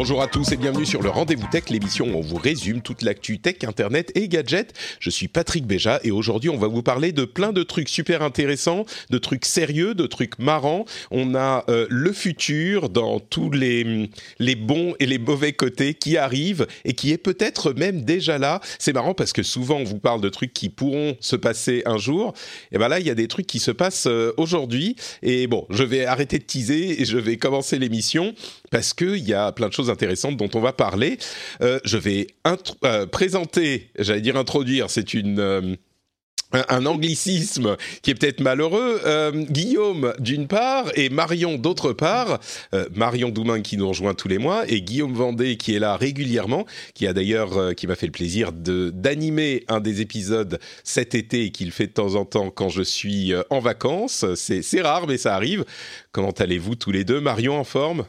Bonjour à tous et bienvenue sur le Rendez-vous Tech, l'émission où on vous résume toute l'actu tech, internet et gadgets. Je suis Patrick Béja et aujourd'hui on va vous parler de plein de trucs super intéressants, de trucs sérieux, de trucs marrants. On a euh, le futur dans tous les, les bons et les mauvais côtés qui arrivent et qui est peut-être même déjà là. C'est marrant parce que souvent on vous parle de trucs qui pourront se passer un jour. Et ben là il y a des trucs qui se passent euh, aujourd'hui. Et bon, je vais arrêter de teaser et je vais commencer l'émission parce qu'il y a plein de choses intéressantes dont on va parler. Euh, je vais euh, présenter, j'allais dire introduire, c'est. Euh, un anglicisme qui est peut-être malheureux. Guillaume d'une part et Marion d'autre part. Marion Doumain qui nous rejoint tous les mois et Guillaume Vendée qui est là régulièrement, qui a d'ailleurs qui m'a fait le plaisir d'animer un des épisodes cet été et qu'il fait de temps en temps quand je suis en vacances. C'est rare mais ça arrive. Comment allez-vous tous les deux Marion en forme?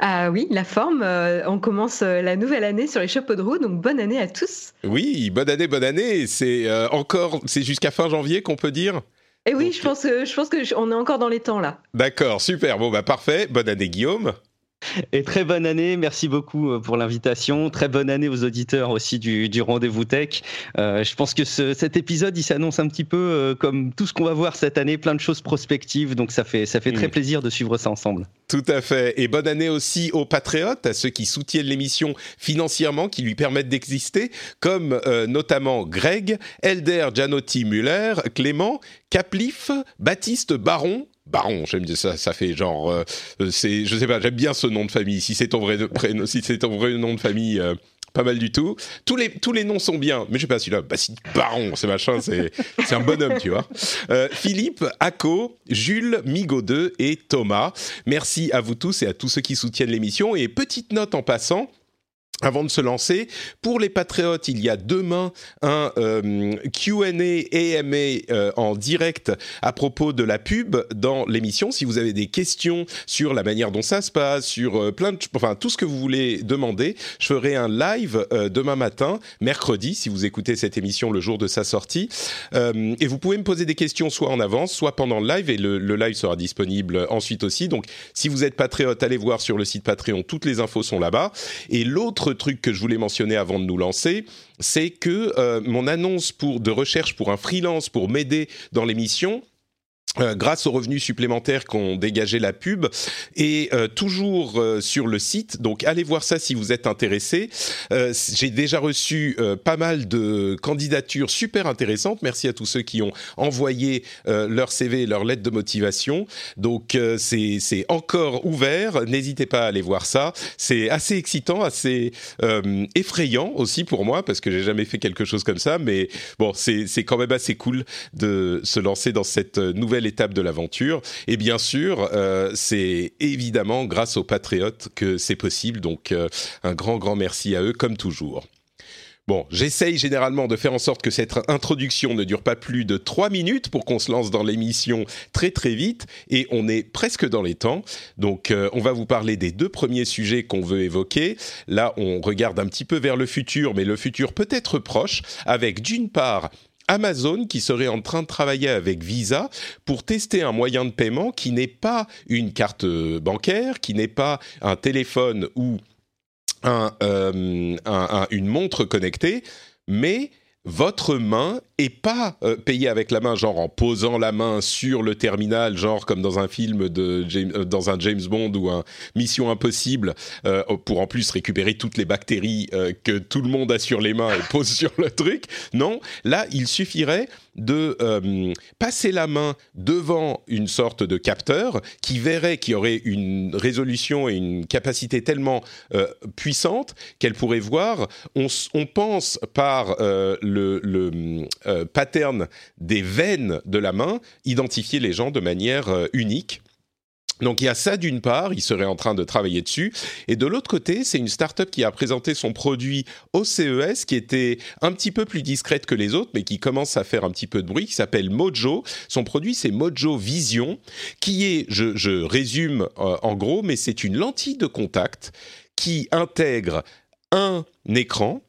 Ah oui, la forme. Euh, on commence euh, la nouvelle année sur les chapeaux de roue, donc bonne année à tous. Oui, bonne année, bonne année. C'est euh, encore, c'est jusqu'à fin janvier qu'on peut dire? Eh oui, je pense que je pense que on est encore dans les temps là. D'accord, super. Bon bah parfait. Bonne année, Guillaume. Et très bonne année, merci beaucoup euh, pour l'invitation. Très bonne année aux auditeurs aussi du, rendez-vous tech. Euh, je pense que cet épisode, il s'annonce un petit peu euh, comme tout ce qu'on va voir cette année, plein de choses prospectives. Donc ça fait, ça fait très plaisir de suivre ça ensemble. Tout à fait. Et bonne année aussi aux patriotes, à ceux qui soutiennent l'émission financièrement, qui lui permettent d'exister, comme notamment Greg, Elder Janotti Muller, Clément, Caplif, Baptiste Baron, Baron, j'aime ça, ça fait genre, euh, c'est, je sais pas, j'aime bien ce nom de famille. Si c'est ton vrai si c'est vrai nom de famille, euh, pas mal du tout. Tous les tous les noms sont bien, mais je sais pas celui-là. Bah si Baron, c'est machin, c'est c'est un bonhomme, tu vois. Euh, Philippe, Ako, Jules, Migo 2 et Thomas. Merci à vous tous et à tous ceux qui soutiennent l'émission. Et petite note en passant. Avant de se lancer, pour les patriotes, il y a demain un euh, Q&A AMA euh, en direct à propos de la pub dans l'émission. Si vous avez des questions sur la manière dont ça se passe, sur euh, plein de, enfin tout ce que vous voulez demander, je ferai un live euh, demain matin, mercredi, si vous écoutez cette émission le jour de sa sortie. Euh, et vous pouvez me poser des questions soit en avance, soit pendant le live, et le, le live sera disponible ensuite aussi. Donc, si vous êtes patriote, allez voir sur le site Patreon, toutes les infos sont là-bas. Et l'autre truc que je voulais mentionner avant de nous lancer, c'est que euh, mon annonce pour, de recherche pour un freelance pour m'aider dans l'émission, euh, grâce aux revenus supplémentaires qu'ont dégagé la pub et euh, toujours euh, sur le site. Donc allez voir ça si vous êtes intéressé. J'ai déjà reçu pas mal de candidatures super intéressantes. Merci à tous ceux qui ont envoyé leur CV et leur lettre de motivation. Donc c'est encore ouvert. N'hésitez pas à aller voir ça. C'est assez excitant, assez effrayant aussi pour moi parce que j'ai jamais fait quelque chose comme ça. Mais bon, c'est quand même assez cool de se lancer dans cette nouvelle étape de l'aventure. Et bien sûr, euh, c'est évidemment grâce aux patriotes que c'est possible. Donc, euh, un grand, grand merci à eux, comme toujours. Bon, j'essaye généralement de faire en sorte que cette introduction ne dure pas plus de trois minutes pour qu'on se lance dans l'émission très très vite et on est presque dans les temps. Donc euh, on va vous parler des deux premiers sujets qu'on veut évoquer. Là, on regarde un petit peu vers le futur, mais le futur peut être proche avec d'une part Amazon qui serait en train de travailler avec Visa pour tester un moyen de paiement qui n'est pas une carte bancaire, qui n'est pas un téléphone ou euh, une montre connectée, mais votre main et pas euh, payée avec la main, genre en posant la main sur le terminal, genre comme dans un film de euh, dans un James Bond ou un Mission Impossible, euh, pour en plus récupérer toutes les bactéries que tout le monde a sur les mains et pose sur le truc. Non, là, il suffirait de passer la main devant une sorte de capteur qui verrait, qui aurait une résolution et une capacité tellement puissante qu'elle pourrait voir. On, on pense par le le, euh, pattern des veines de la main, identifier les gens de manière euh, unique. Donc il y a ça d'une part, il serait en train de travailler dessus, et de l'autre côté, c'est une start-up qui a présenté son produit au CES, qui était un petit peu plus discrète que les autres, mais qui commence à faire un petit peu de bruit, qui s'appelle Mojo. Son produit, c'est Mojo Vision, qui est, je, résume euh, en gros, mais c'est une lentille de contact qui intègre un écran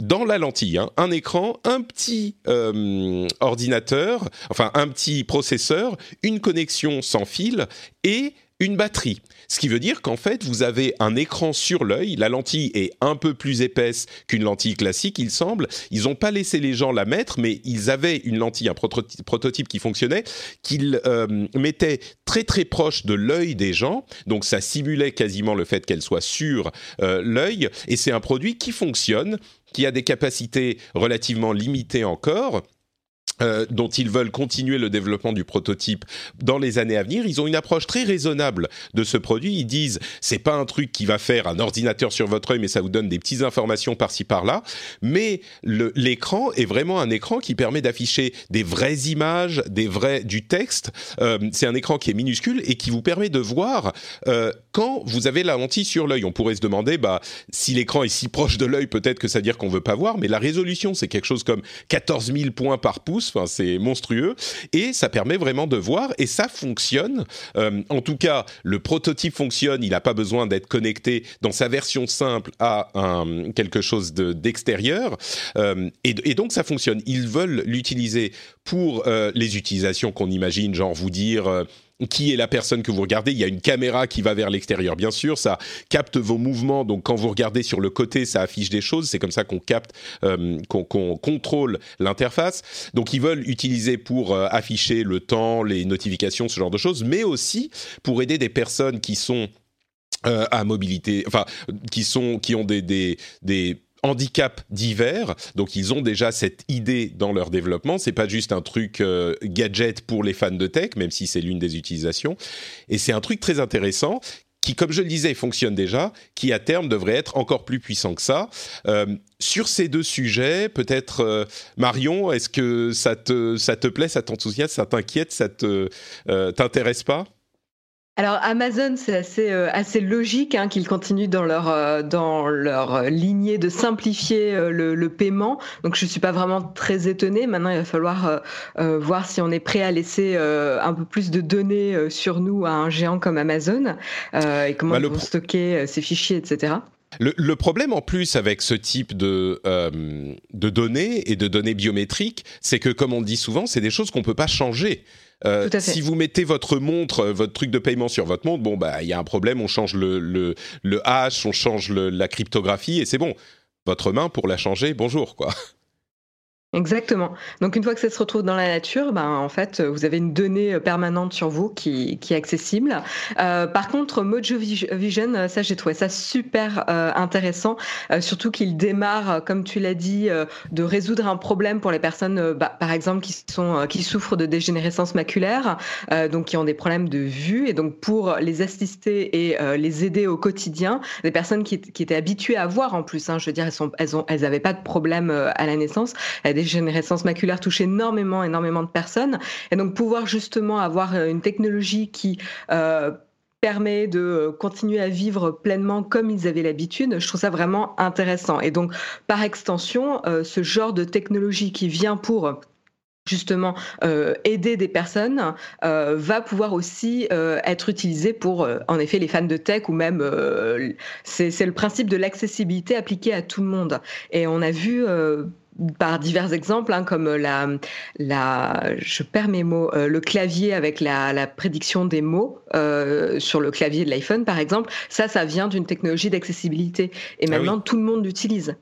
dans la lentille, hein, un écran, un petit euh, ordinateur, enfin un petit processeur, une connexion sans fil et une batterie. Ce qui veut dire qu'en fait, vous avez un écran sur l'œil. La lentille est un peu plus épaisse qu'une lentille classique, il semble. Ils n'ont pas laissé les gens la mettre, mais ils avaient une lentille, un prototype qui fonctionnait, qu'ils euh, mettaient très très proche de l'œil des gens. Donc ça simulait quasiment le fait qu'elle soit sur euh, l'œil. Et c'est un produit qui fonctionne qui a des capacités relativement limitées encore euh, dont ils veulent continuer le développement du prototype dans les années à venir. Ils ont une approche très raisonnable de ce produit. Ils disent c'est pas un truc qui va faire un ordinateur sur votre œil, mais ça vous donne des petites informations par-ci par-là. Mais l'écran est vraiment un écran qui permet d'afficher des vraies images, des vrais du texte. Euh, c'est un écran qui est minuscule et qui vous permet de voir euh, quand vous avez la lentille sur l'œil. On pourrait se demander bah si l'écran est si proche de l'œil, peut-être que ça veut dire qu'on veut pas voir. Mais la résolution c'est quelque chose comme 14 000 points par pouce c'est monstrueux. Et ça permet vraiment de voir, et ça fonctionne. Euh, en tout cas, le prototype fonctionne, il n'a pas besoin d'être connecté dans sa version simple à quelque chose d'extérieur. Euh, et, et, donc ça fonctionne. Ils veulent l'utiliser pour euh, les utilisations qu'on imagine, genre vous dire qui est la personne que vous regardez? Il y a une caméra qui va vers l'extérieur, bien sûr. Ça capte vos mouvements. Donc, quand vous regardez sur le côté, ça affiche des choses. C'est comme ça qu'on capte, euh, qu'on contrôle l'interface. Donc, ils veulent utiliser pour euh, afficher le temps, les notifications, ce genre de choses, mais aussi pour aider des personnes qui sont euh, à mobilité, enfin, qui sont, qui ont des, des, des handicap divers. Donc ils ont déjà cette idée dans leur développement. C'est pas juste un truc euh, gadget pour les fans de tech, même si c'est l'une des utilisations. Et c'est un truc très intéressant qui, comme je le disais, fonctionne déjà, qui à terme devrait être encore plus puissant que ça. Euh, sur ces deux sujets, peut-être euh, Marion, est-ce que ça te ça te plaît, ça t'enthousiasme, ça t'inquiète, ça te t'intéresse pas? Alors Amazon, c'est assez euh, assez logique hein, qu'ils continuent dans leur euh, dans leur lignée de simplifier euh, le, le, paiement. Donc je suis pas vraiment très étonnée. Maintenant, il va falloir voir si on est prêt à laisser un peu plus de données sur nous à un géant comme Amazon et comment bah, ils vont stocker ces fichiers, etc. Le, le, problème en plus avec ce type de, de données et de données biométriques, c'est que, comme on dit souvent, c'est des choses qu'on peut pas changer. Euh, si vous mettez votre montre, euh, votre truc de paiement sur votre montre, bon bah il y a un problème, on change le, le, le hash, on change la cryptographie et c'est bon. Votre main pour la changer, bonjour quoi. Exactement. Donc une fois que ça se retrouve dans la nature, ben en fait vous avez une donnée euh, permanente sur vous qui, qui est accessible. Euh, par contre, Mojo Vision, euh, ça j'ai trouvé ça super euh, intéressant, euh, surtout qu'il démarre, comme tu l'as dit, euh, de résoudre un problème pour les personnes, bah, par exemple qui sont qui souffrent de dégénérescence maculaire, donc qui ont des problèmes de vue, et donc pour les assister et les aider au quotidien, des personnes qui, qui étaient habituées à voir en plus, hein, je veux dire elles sont elles ont elles avaient pas de problème à la naissance, dégénérescence maculaire touche énormément, énormément de personnes. Et donc pouvoir justement avoir euh, une technologie qui euh, permet de euh, continuer à vivre pleinement comme ils avaient l'habitude, je trouve ça vraiment intéressant. Et donc, par extension, ce genre de technologie qui vient pour justement aider des personnes va pouvoir aussi être utilisé pour en effet les fans de tech ou même c'est le principe de l'accessibilité appliqué à tout le monde et on a vu par divers exemples, hein, comme la, la, je perds mes mots, euh, le clavier avec la, la prédiction des mots euh, sur le clavier de l'iPhone, par exemple. Ça, ça vient d'une technologie d'accessibilité. Et ah maintenant, tout le monde l'utilise.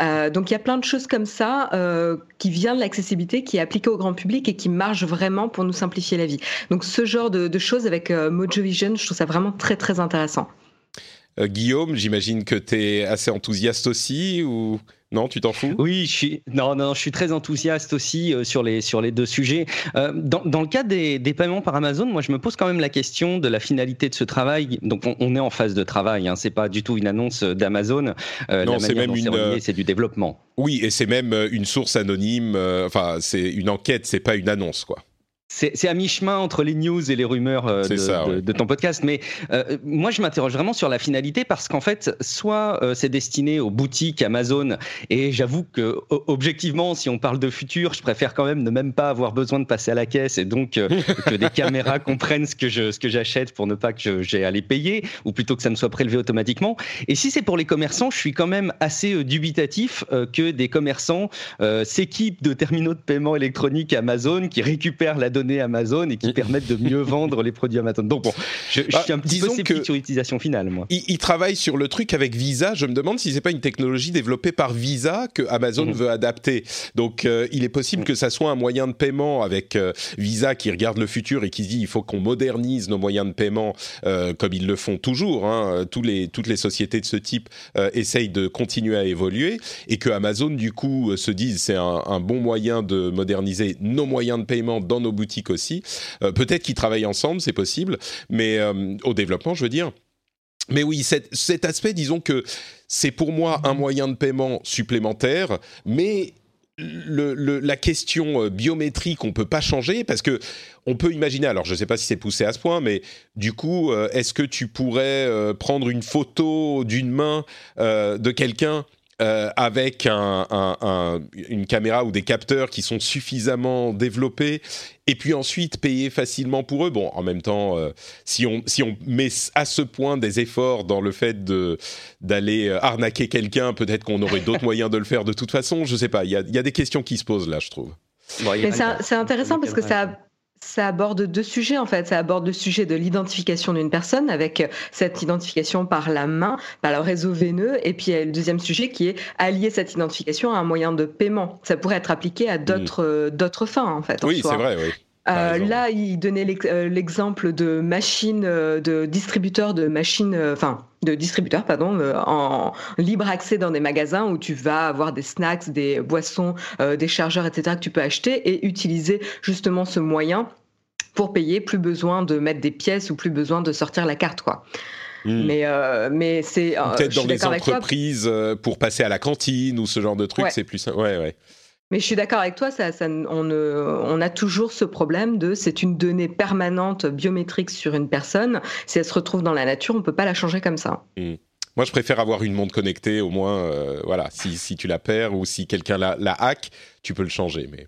Euh, donc, il y a plein de choses comme ça euh, qui viennent de l'accessibilité, qui est appliquée au grand public et qui marche vraiment pour nous simplifier la vie. Donc, ce genre de, de choses avec euh, Mojo Vision, je trouve ça vraiment très, très intéressant. Guillaume, j'imagine que tu es assez enthousiaste aussi ou non, tu t'en fous? Oui, je suis non, non, je suis très enthousiaste aussi euh, sur les sur les deux sujets. Euh, dans, dans, le cas des, des, paiements par Amazon, moi, je me pose quand même la question de la finalité de ce travail. Donc, on, est en phase de travail. Hein, c'est pas du tout une annonce d'Amazon. Euh, non, c'est même une. C'est du développement. Oui, et c'est même une source anonyme. enfin, c'est une enquête. C'est pas une annonce, quoi. C'est à mi-chemin entre les news et les rumeurs euh, de, ton podcast, mais euh, moi je m'interroge vraiment sur la finalité parce qu'en fait, soit euh, c'est destiné aux boutiques Amazon, et j'avoue que objectivement, si on parle de futur, je préfère quand même ne même pas avoir besoin de passer à la caisse et donc que des caméras comprennent ce que je ce que j'achète pour ne pas que j'ai à les payer, ou plutôt que ça ne soit prélevé automatiquement. Et si c'est pour les commerçants, je suis quand même assez dubitatif que des commerçants s'équipent de terminaux de paiement électronique Amazon qui récupèrent la données Amazon et qui permettent de mieux vendre les produits Amazon. Donc bon, je, je suis un petit peu sceptique sur l'utilisation finale, moi. Ils il travaillent sur le truc avec Visa. Je me demande si c'est pas une technologie développée par Visa que Amazon mhm. veut adapter. Donc euh, il est possible que ça soit un moyen de paiement avec euh, Visa qui regarde le futur et qui dit il faut qu'on modernise nos moyens de paiement euh, comme ils le font toujours. Hein. Tous les, toutes les sociétés de ce type essayent de continuer à évoluer et que Amazon du coup se dise c'est un, un bon moyen de moderniser nos moyens de paiement dans nos boutiques aussi. Euh, peut-être qu'ils travaillent ensemble, c'est possible, mais euh, au développement, je veux dire. Mais oui, cet, aspect, disons que c'est pour moi un moyen de paiement supplémentaire, mais la question euh, biométrique, on peut pas changer parce que on peut imaginer. Alors, je ne sais pas si c'est poussé à ce point, mais du coup, est-ce que tu pourrais prendre une photo d'une main de quelqu'un euh, avec une caméra ou des capteurs qui sont suffisamment développés, et puis ensuite payer facilement pour eux. Bon, en même temps, euh, si, on, si on met à ce point des efforts dans le fait d'aller euh, arnaquer quelqu'un, peut-être qu'on aurait d'autres moyens de le faire de toute façon. Je sais pas, il y a, des questions qui se posent là, je trouve. c'est intéressant parce que ça ça aborde deux sujets en fait. Ça aborde le sujet de l'identification d'une personne avec cette identification par la main, par le réseau veineux, et puis il y a le deuxième sujet qui est allier cette identification à un moyen de paiement. Ça pourrait être appliqué à d'autres euh, d'autres fins en fait. Oui, c'est vrai. Oui. Euh, là, il donnait euh, l'exemple de machines, euh, de distributeurs de machines, enfin de distributeurs, pardon, en libre accès dans des magasins où tu vas avoir des snacks, des boissons, des chargeurs, etc. que tu peux acheter et utiliser justement ce moyen pour payer. Plus besoin de mettre des pièces ou plus besoin de sortir la carte, quoi. Hmm. Mais, mais c'est peut-être dans les entreprises pour passer à la cantine ou ce genre de truc, c'est plus. Ouais, ouais. Mais je suis d'accord avec toi, ça, on, a toujours ce problème de c'est une donnée permanente biométrique sur une personne. Si elle se retrouve dans la nature, on peut pas la changer comme ça. Hmm. Moi, je préfère avoir une montre connectée, au moins, euh, voilà, si, si, tu la perds ou si quelqu'un la, la hack, tu peux le changer. Mais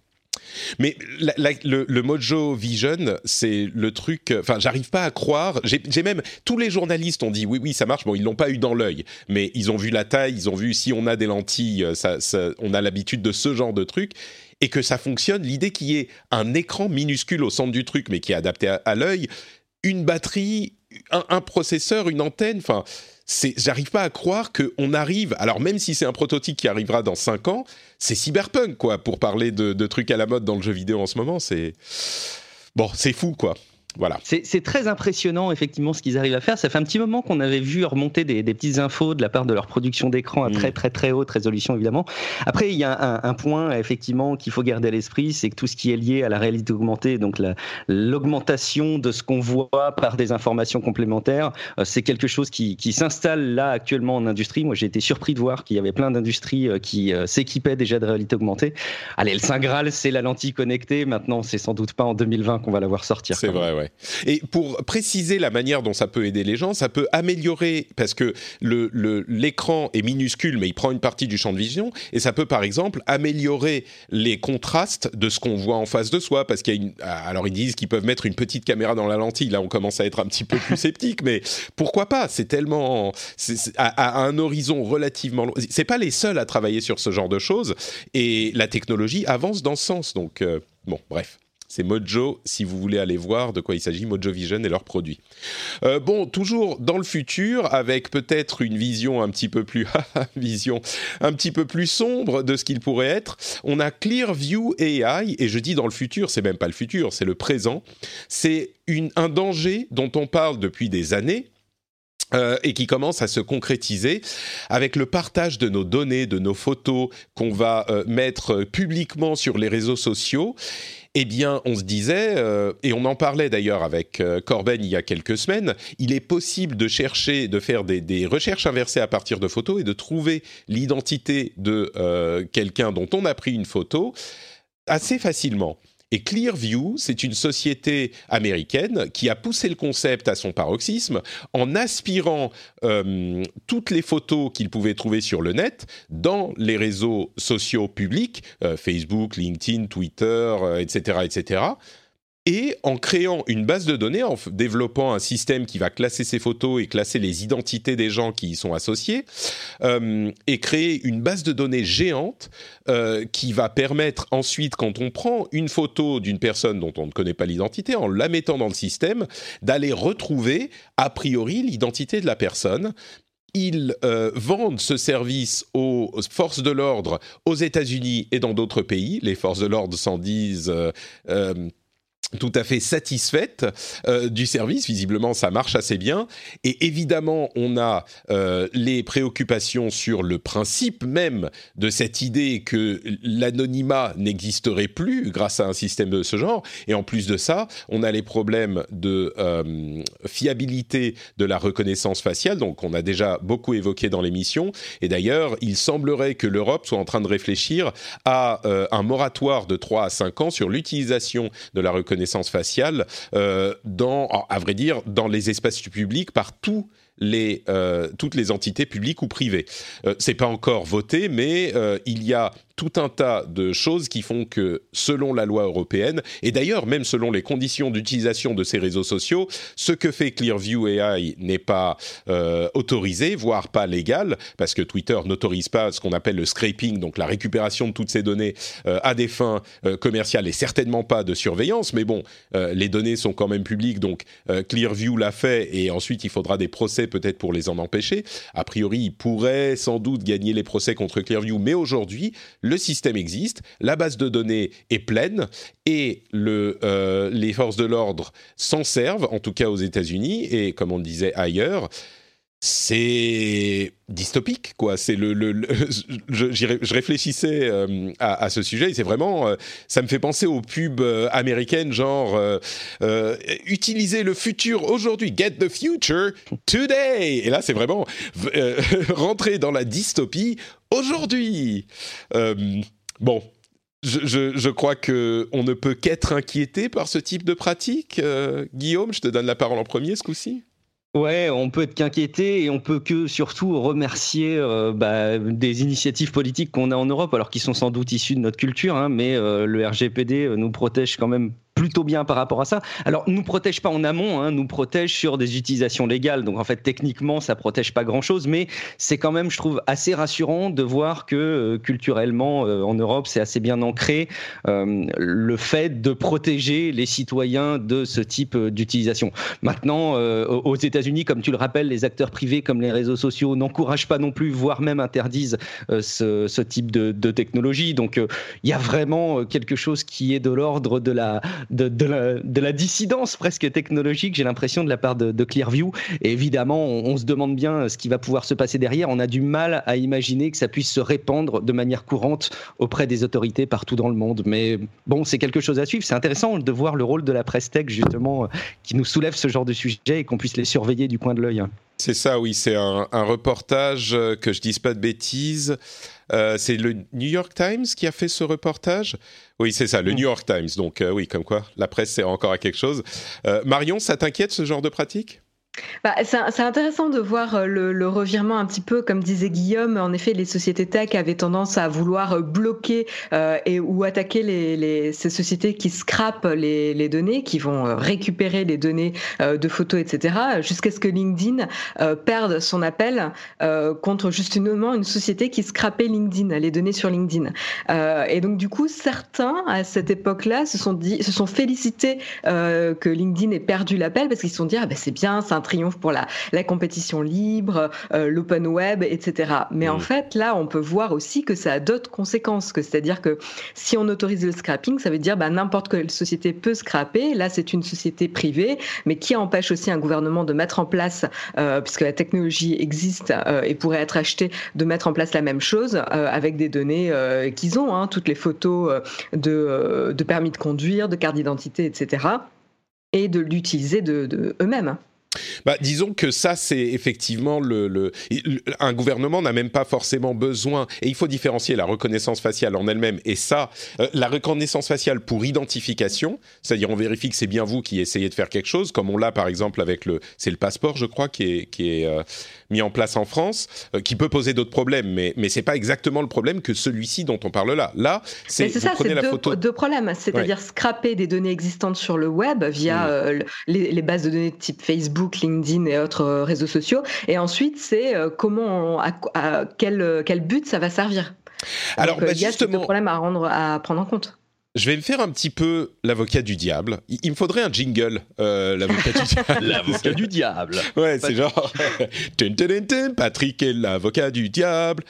mais le, Mojo Vision, c'est le truc. Enfin, j'arrive pas à croire. J'ai même tous les journalistes ont dit oui, oui, ça marche. Bon, ils l'ont pas eu dans l'œil, mais ils ont vu la taille, ils ont vu si on a des lentilles, ça, on a l'habitude de ce genre de truc et que ça fonctionne. L'idée qu'il y ait un écran minuscule au centre du truc, mais qui est adapté à, l'œil, une batterie, un, un, processeur, une antenne. Enfin, j'arrive pas à croire qu'on arrive, alors même si c'est un prototype qui arrivera dans 5 ans, c'est cyberpunk, quoi, pour parler de, de, trucs à la mode dans le jeu vidéo en ce moment, c'est... Bon, c'est fou, quoi. Voilà. C'est très impressionnant, effectivement, ce qu'ils arrivent à faire. Ça fait un petit moment qu'on avait vu remonter des, des, petites infos de la part de leur production d'écran à mm. très, très, très haute résolution, évidemment. Après, il y a un, un point, effectivement, qu'il faut garder à l'esprit, c'est que tout ce qui est lié à la réalité augmentée, donc l'augmentation de ce qu'on voit par des informations complémentaires, euh, c'est quelque chose qui, qui s'installe là actuellement en industrie. Moi, j'ai été surpris de voir qu'il y avait plein d'industries euh, qui euh, s'équipaient déjà de réalité augmentée. Allez, le Saint Graal, c'est la lentille connectée. Maintenant, c'est sans doute pas en 2020 qu'on va la voir sortir. C'est vrai, ouais. Et pour préciser la manière dont ça peut aider les gens, ça peut améliorer, parce que l'écran est minuscule, mais il prend une partie du champ de vision, et ça peut par exemple améliorer les contrastes de ce qu'on voit en face de soi, parce qu'il y a une... Alors ils disent qu'ils peuvent mettre une petite caméra dans la lentille, là on commence à être un petit peu plus sceptique, mais pourquoi pas? C'est tellement... à, un horizon relativement long. C'est pas les seuls à travailler sur ce genre de choses, et la technologie avance dans ce sens, donc euh, bon, bref. C'est Mojo, si vous voulez aller voir de quoi il s'agit, Mojo Vision et leurs produits. Euh, bon, toujours dans le futur, avec peut-être une vision un petit peu plus vision un petit peu plus sombre de ce qu'il pourrait être. On a Clearview AI, et je dis dans le futur, c'est même pas le futur, c'est le présent. C'est un danger dont on parle depuis des années. Euh, et qui commence à se concrétiser avec le partage de nos données, de nos photos qu'on va euh, mettre publiquement sur les réseaux sociaux eh bien, on se disait, euh, et on en parlait d'ailleurs avec euh, Corben il y a quelques semaines, il est possible de chercher, de faire des, recherches inversées à partir de photos et de trouver l'identité de euh, quelqu'un dont on a pris une photo assez facilement. Et Clearview, c'est une société américaine qui a poussé le concept à son paroxysme en aspirant euh, toutes les photos qu'il pouvait trouver sur le net dans les réseaux sociaux publics, euh, Facebook, LinkedIn, Twitter, etc., euh, etc., et en créant une base de données, en développant un système qui va classer ces photos et classer les identités des gens qui y sont associés, euh, et créer une base de données géante euh, qui va permettre ensuite, quand on prend une photo d'une personne dont on ne connaît pas l'identité, en la mettant dans le système, d'aller retrouver a priori l'identité de la personne ils euh, vendent ce service aux forces de l'ordre aux États-Unis et dans d'autres pays. Les forces de l'ordre s'en disent tout à fait satisfaite euh, du service. Visiblement, ça marche assez bien. Et évidemment, on a euh, les préoccupations sur le principe même de cette idée que l'anonymat n'existerait plus grâce à un système de ce genre. Et en plus de ça, on a les problèmes de euh, fiabilité de la reconnaissance faciale, donc on a déjà beaucoup évoqué dans l'émission. Et d'ailleurs, il semblerait que l'Europe soit en train de réfléchir à un moratoire de 3 à 5 ans sur l'utilisation de la reconnaissance reconnaissance faciale euh, dans, à vrai dire, dans les espaces publics par tous les, euh, toutes les entités publiques ou privées. Euh, c'est pas encore voté, mais il y a tout un tas de choses qui font que, selon la loi européenne, et d'ailleurs même selon les conditions d'utilisation de ces réseaux sociaux, ce que fait Clearview AI n'est pas euh, autorisé, voire pas légal, parce que Twitter n'autorise pas ce qu'on appelle le scraping, donc la récupération de toutes ces données euh, à des fins euh, commerciales et certainement pas de surveillance. Mais bon, les données sont quand même publiques, donc Clearview l'a fait, et ensuite il faudra des procès peut-être pour les en empêcher. A priori, il pourrait sans doute gagner les procès contre Clearview, mais aujourd'hui, le système existe, la base de données est pleine et euh, les forces de l'ordre s'en servent, en tout cas aux États-Unis et comme on le disait ailleurs. C'est dystopique, quoi. C'est le, je, je, réfléchissais euh, à, ce sujet et c'est vraiment, euh, ça me fait penser aux pubs américaines, genre utiliser le futur aujourd'hui, get the future today. Et là, c'est vraiment rentrer dans la dystopie aujourd'hui. Euh, bon, je, je, crois que on ne peut qu'être inquiété par ce type de pratique. Euh, Guillaume, je te donne la parole en premier ce coup-ci. Ouais, on peut être qu'inquiété et on peut que surtout remercier euh, bah, des initiatives politiques qu'on a en Europe, alors qu'ils sont sans doute issues de notre culture, hein, mais le RGPD nous protège quand même plutôt bien par rapport à ça. Alors, nous protège pas en amont, hein, nous protège sur des utilisations légales. Donc, en fait, techniquement, ça protège pas grand-chose, mais c'est quand même, je trouve, assez rassurant de voir que euh, culturellement, euh, en Europe, c'est assez bien ancré euh, le fait de protéger les citoyens de ce type d'utilisation. Maintenant, aux États-Unis, comme tu le rappelles, les acteurs privés comme les réseaux sociaux n'encouragent pas non plus, voire même interdisent ce, type de technologie. Donc, il y a vraiment quelque chose qui est de l'ordre de la de, la, dissidence presque technologique, j'ai l'impression, de la part de, Clearview. Et évidemment, on, se demande bien ce qui va pouvoir se passer derrière. On a du mal à imaginer que ça puisse se répandre de manière courante auprès des autorités partout dans le monde. Mais bon, c'est quelque chose à suivre. C'est intéressant de voir le rôle de la presse tech, justement, qui nous soulève ce genre de sujet et qu'on puisse les surveiller du coin de l'œil. C'est ça, oui. C'est un, reportage, euh, que je dise pas de bêtises. Euh, c'est le New York Times qui a fait ce reportage? Oui, c'est ça, le mm. New York Times. Donc oui, comme quoi, la presse sert encore à quelque chose. Marion, ça t'inquiète ce genre de pratique? Bah, c'est intéressant de voir euh, le, revirement un petit peu, comme disait Guillaume. En effet, les sociétés tech avaient tendance à vouloir euh, bloquer euh, et ou attaquer ces sociétés qui scrapent les, données, qui vont récupérer les données de photos, etc. Jusqu'à ce que LinkedIn perde son appel contre justement une société qui scrapait LinkedIn, les données sur LinkedIn. et donc du coup, certains à cette époque-là se sont dit, se sont félicités que LinkedIn ait perdu l'appel parce qu'ils se sont dit ah ben c'est bien, c'est un triomphe pour la, la compétition libre, euh, l'open web, etc. Mais en mm. fait, là, on peut voir aussi que ça a d'autres conséquences. Que c'est-à-dire que si on autorise le scrapping, ça veut dire bah, n'importe quelle société peut scraper. Là, c'est une société privée, mais qui empêche aussi un gouvernement de mettre en place, euh, puisque la technologie existe euh, et pourrait être achetée, de mettre en place la même chose avec des données qu'ils ont, hein, toutes les photos de, de permis de conduire, de carte d'identité, etc et de l'utiliser de, de eux-mêmes. Bah, disons que ça, c'est effectivement le, un gouvernement n'a même pas forcément besoin, et il faut différencier la reconnaissance faciale en elle-même et ça, euh, la reconnaissance faciale pour identification, c'est-à-dire on vérifie que c'est bien vous qui essayez de faire quelque chose, comme on l'a par exemple avec le, c'est le passeport, je crois, qui est, qui est euh, mis en place en France, euh, qui peut poser d'autres problèmes, mais mais c'est pas exactement le problème que celui-ci dont on parle là. Là, c'est vous ça, prenez la deux, photo. Deux problèmes, c'est-à-dire scraper des données existantes sur le web via mm. les, les bases de données de type Facebook LinkedIn et autres euh, réseaux sociaux. Et ensuite, c'est euh, comment, à, quel, quel but ça va servir. Alors, bah, il y a justement, ce problème à, rendre, à prendre en compte. Je vais me faire un petit peu l'avocat du diable. Il me faudrait un jingle, euh, l'avocat du diable. l'avocat du diable. Ouais, c'est genre Patrick est l'avocat du diable.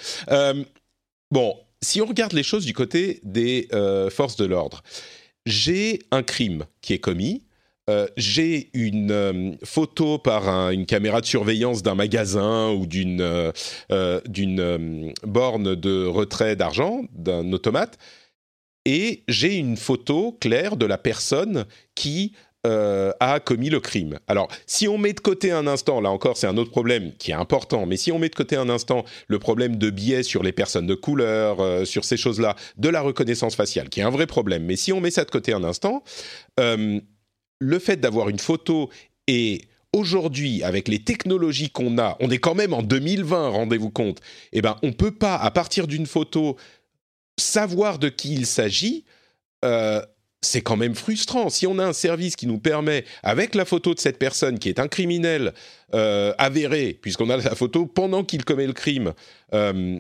bon, si on regarde les choses du côté des forces de l'ordre, j'ai un crime qui est commis. Euh, j'ai une euh, photo par une caméra de surveillance d'un magasin ou d'une euh, d'une borne de retrait d'argent, d'un automate, et j'ai une photo claire de la personne qui a commis le crime. Alors, si on met de côté un instant, là encore, c'est un autre problème qui est important, mais si on met de côté un instant le problème de biais sur les personnes de couleur, sur ces choses-là, de la reconnaissance faciale, qui est un vrai problème, mais si on met ça de côté un instant, le fait d'avoir une photo et aujourd'hui, avec les technologies qu'on a, on est quand même en 2020, rendez-vous compte, eh ben, on peut pas, à partir d'une photo, savoir de qui il s'agit. Euh, c'est quand même frustrant. Si on a un service qui nous permet, avec la photo de cette personne qui est un criminel euh, avéré, puisqu'on a la photo pendant qu'il commet le crime, euh,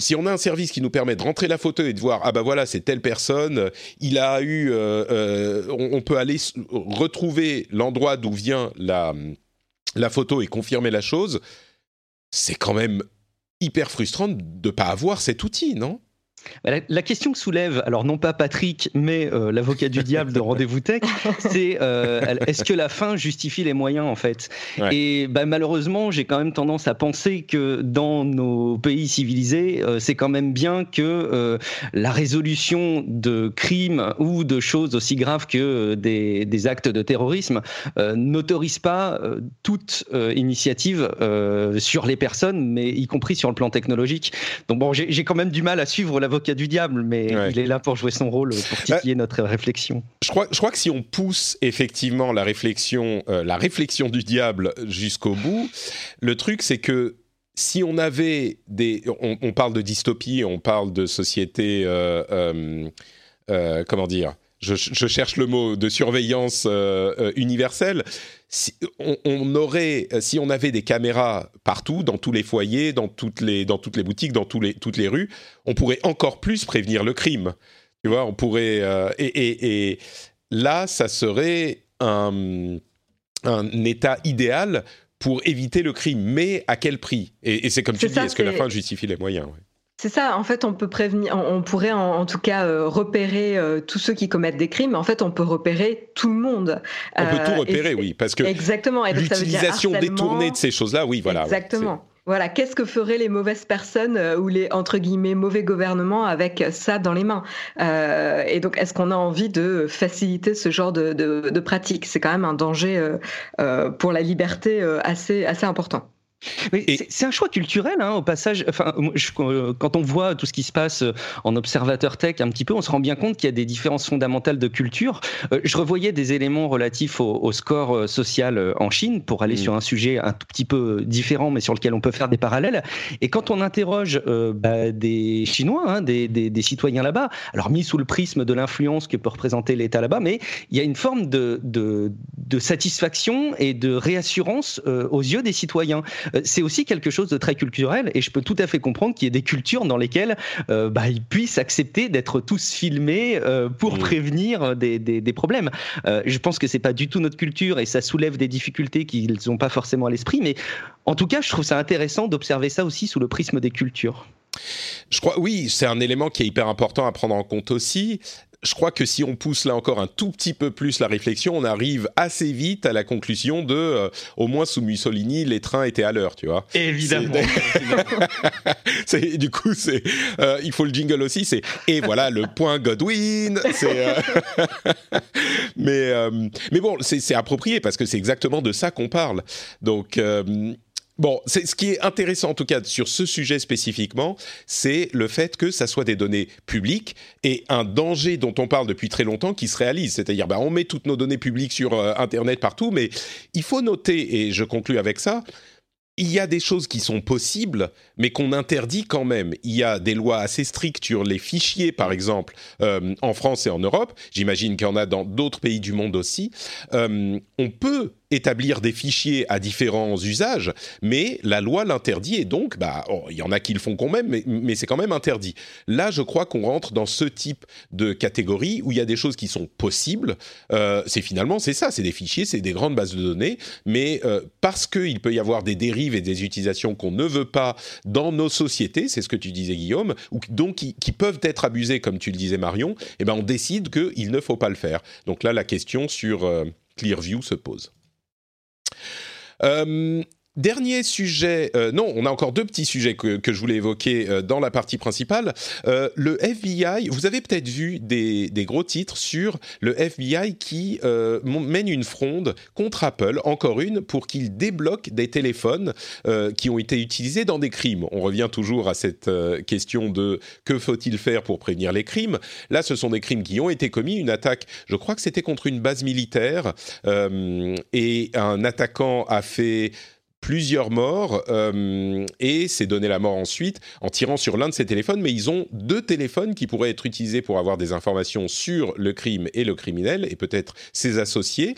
si on a un service qui nous permet de rentrer la photo et de voir ah bah voilà c'est telle personne, il a eu, euh, euh, on, peut aller retrouver l'endroit d'où vient la la photo et confirmer la chose, c'est quand même hyper frustrant de ne pas avoir cet outil, non? La, question que soulève, alors non pas Patrick, mais euh, l'avocat du diable de Rendez-vous Tech, c'est euh, est-ce que la fin justifie les moyens en fait? Et bah, malheureusement, j'ai quand même tendance à penser que dans nos pays civilisés, euh, c'est quand même bien que la résolution de crimes ou de choses aussi graves que des, des actes de terrorisme n'autorise pas toute initiative sur les personnes, mais y compris sur le plan technologique. Donc bon, j'ai quand même du mal à suivre la avocat du diable, mais il est là pour jouer son rôle, pour bah, titiller notre réflexion. Je crois, je crois que si on pousse effectivement la réflexion, euh, la réflexion du diable jusqu'au bout, le truc c'est que si on avait des, on, parle de dystopie, on parle de société, euh, euh, comment dire, je, cherche le mot de surveillance universelle si on, aurait, euh, si on avait des caméras partout, dans tous les foyers, dans toutes les, dans toutes les boutiques, dans tous les, toutes les rues, on pourrait encore plus prévenir le crime. Tu vois, on pourrait. Euh, et, là, ça serait un, un état idéal pour éviter le crime. Mais à quel prix? Et, c'est comme tu dis, est-ce que la fin justifie les moyens? C'est ça, en fait, on peut prévenir, on pourrait en, tout cas euh, repérer euh, tous ceux qui commettent des crimes. En fait, on peut repérer tout le monde. On peut tout euh, repérer, oui, parce que exactement. l'utilisation détournée de ces choses-là, oui, voilà. Exactement. Voilà, qu'est-ce que feraient les mauvaises personnes euh, ou les entre guillemets mauvais gouvernements avec ça dans les mains? Euh, Et donc, est-ce qu'on a envie de faciliter ce genre de, de, de pratique? C'est quand même un danger euh, pour la liberté assez assez important. C'est un choix culturel, hein, au passage. Enfin, euh, quand on voit tout ce qui se passe euh, en observateur tech, un petit peu, on se rend bien compte qu'il y a des différences fondamentales de culture. Euh, je revoyais des éléments relatifs au, score social en Chine pour aller mm. sur un sujet un tout petit peu différent, mais sur lequel on peut faire des parallèles. Et quand on interroge bah, des Chinois, hein, des, des, des, citoyens là-bas, alors mis sous le prisme de l'influence que peut représenter l'État là-bas, mais il y a une forme de, de, de satisfaction et de réassurance aux yeux des citoyens. Euh, c'est aussi quelque chose de très culturel et je peux tout à fait comprendre qu'il y ait des cultures dans lesquelles euh, bah, ils puissent accepter d'être tous filmés euh, pour prévenir des, des, problèmes. je pense que c'est pas du tout notre culture et ça soulève des difficultés qu'ils n'ont pas forcément à l'esprit, mais en tout cas, je trouve ça intéressant d'observer ça aussi sous le prisme des cultures. Je crois, oui, c'est un élément qui est hyper important à prendre en compte aussi je crois que si on pousse là encore un tout petit peu plus la réflexion, on arrive assez vite à la conclusion de, euh, au moins sous Mussolini, les trains étaient à l'heure, tu vois. Évidemment. C'est, du coup, c'est, euh, il faut le jingle aussi. C'est et voilà le point Godwin. Euh, mais mais bon, c'est, c'est approprié parce que c'est exactement de ça qu'on parle. Donc Bon, c'est ce qui est intéressant en tout cas sur ce sujet spécifiquement, c'est le fait que ça soit des données publiques et un danger dont on parle depuis très longtemps qui se réalise. C'est-à-dire, bah, on met toutes nos données publiques sur euh, Internet partout, mais il faut noter, et je conclus avec ça, il y a des choses qui sont possibles, mais qu'on interdit quand même. Il y a des lois assez strictes sur les fichiers, par exemple, euh, en France et en Europe. J'imagine qu'il y en a dans d'autres pays du monde aussi. Euh, on peut établir des fichiers à différents usages, mais la loi l'interdit et donc, bah, oh, il y en a qui le font quand même, mais, c'est quand même interdit. Là, je crois qu'on rentre dans ce type de catégorie où il y a des choses qui sont possibles. Euh, c'est finalement, c'est ça, c'est des fichiers, c'est des grandes bases de données, mais euh, parce qu'il peut y avoir des dérives et des utilisations qu'on ne veut pas dans nos sociétés, c'est ce que tu disais Guillaume, ou donc qui, peuvent être abusées, comme tu le disais Marion, eh ben on décide qu'il ne faut pas le faire. Donc là, la question sur euh, Clearview se pose. Euh, Dernier sujet, euh, non, on a encore deux petits sujets que, je voulais évoquer euh, dans la partie principale. Euh, le FBI, vous avez peut-être vu des, gros titres sur le FBI qui mène une fronde contre Apple, encore une, pour qu'il débloque des téléphones qui ont été utilisés dans des crimes. On revient toujours à cette question de que faut-il faire pour prévenir les crimes. Là, ce sont des crimes qui ont été commis, une attaque, je crois que c'était contre une base militaire, et un attaquant a fait plusieurs morts euh, et s'est donné la mort ensuite en tirant sur l'un de ses téléphones. Mais ils ont deux téléphones qui pourraient être utilisés pour avoir des informations sur le crime et le criminel et peut-être ses associés.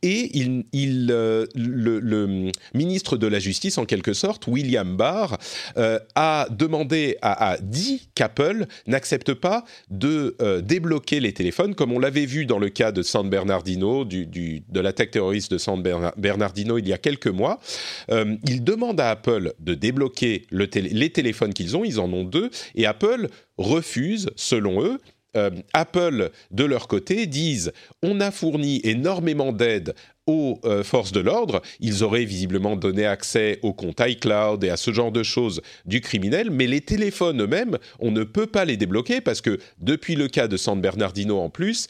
Et euh, le, ministre de la Justice, en quelque sorte, William Barr, euh, a demandé, à, a dit qu'Apple n'accepte pas de débloquer les téléphones, comme on l'avait vu dans le cas de San Bernardino, de l'attaque terroriste de San Bernardino il y a quelques mois. Euh, ils demandent à Apple de débloquer les téléphones qu'ils ont, ils en ont deux, et Apple refuse, selon eux, euh, Apple, de leur côté, disent on a fourni énormément d'aide aux euh, forces de l'ordre. Ils auraient visiblement donné accès au compte iCloud et à ce genre de choses du criminel, mais les téléphones eux-mêmes, on ne peut pas les débloquer parce que depuis le cas de San Bernardino en plus,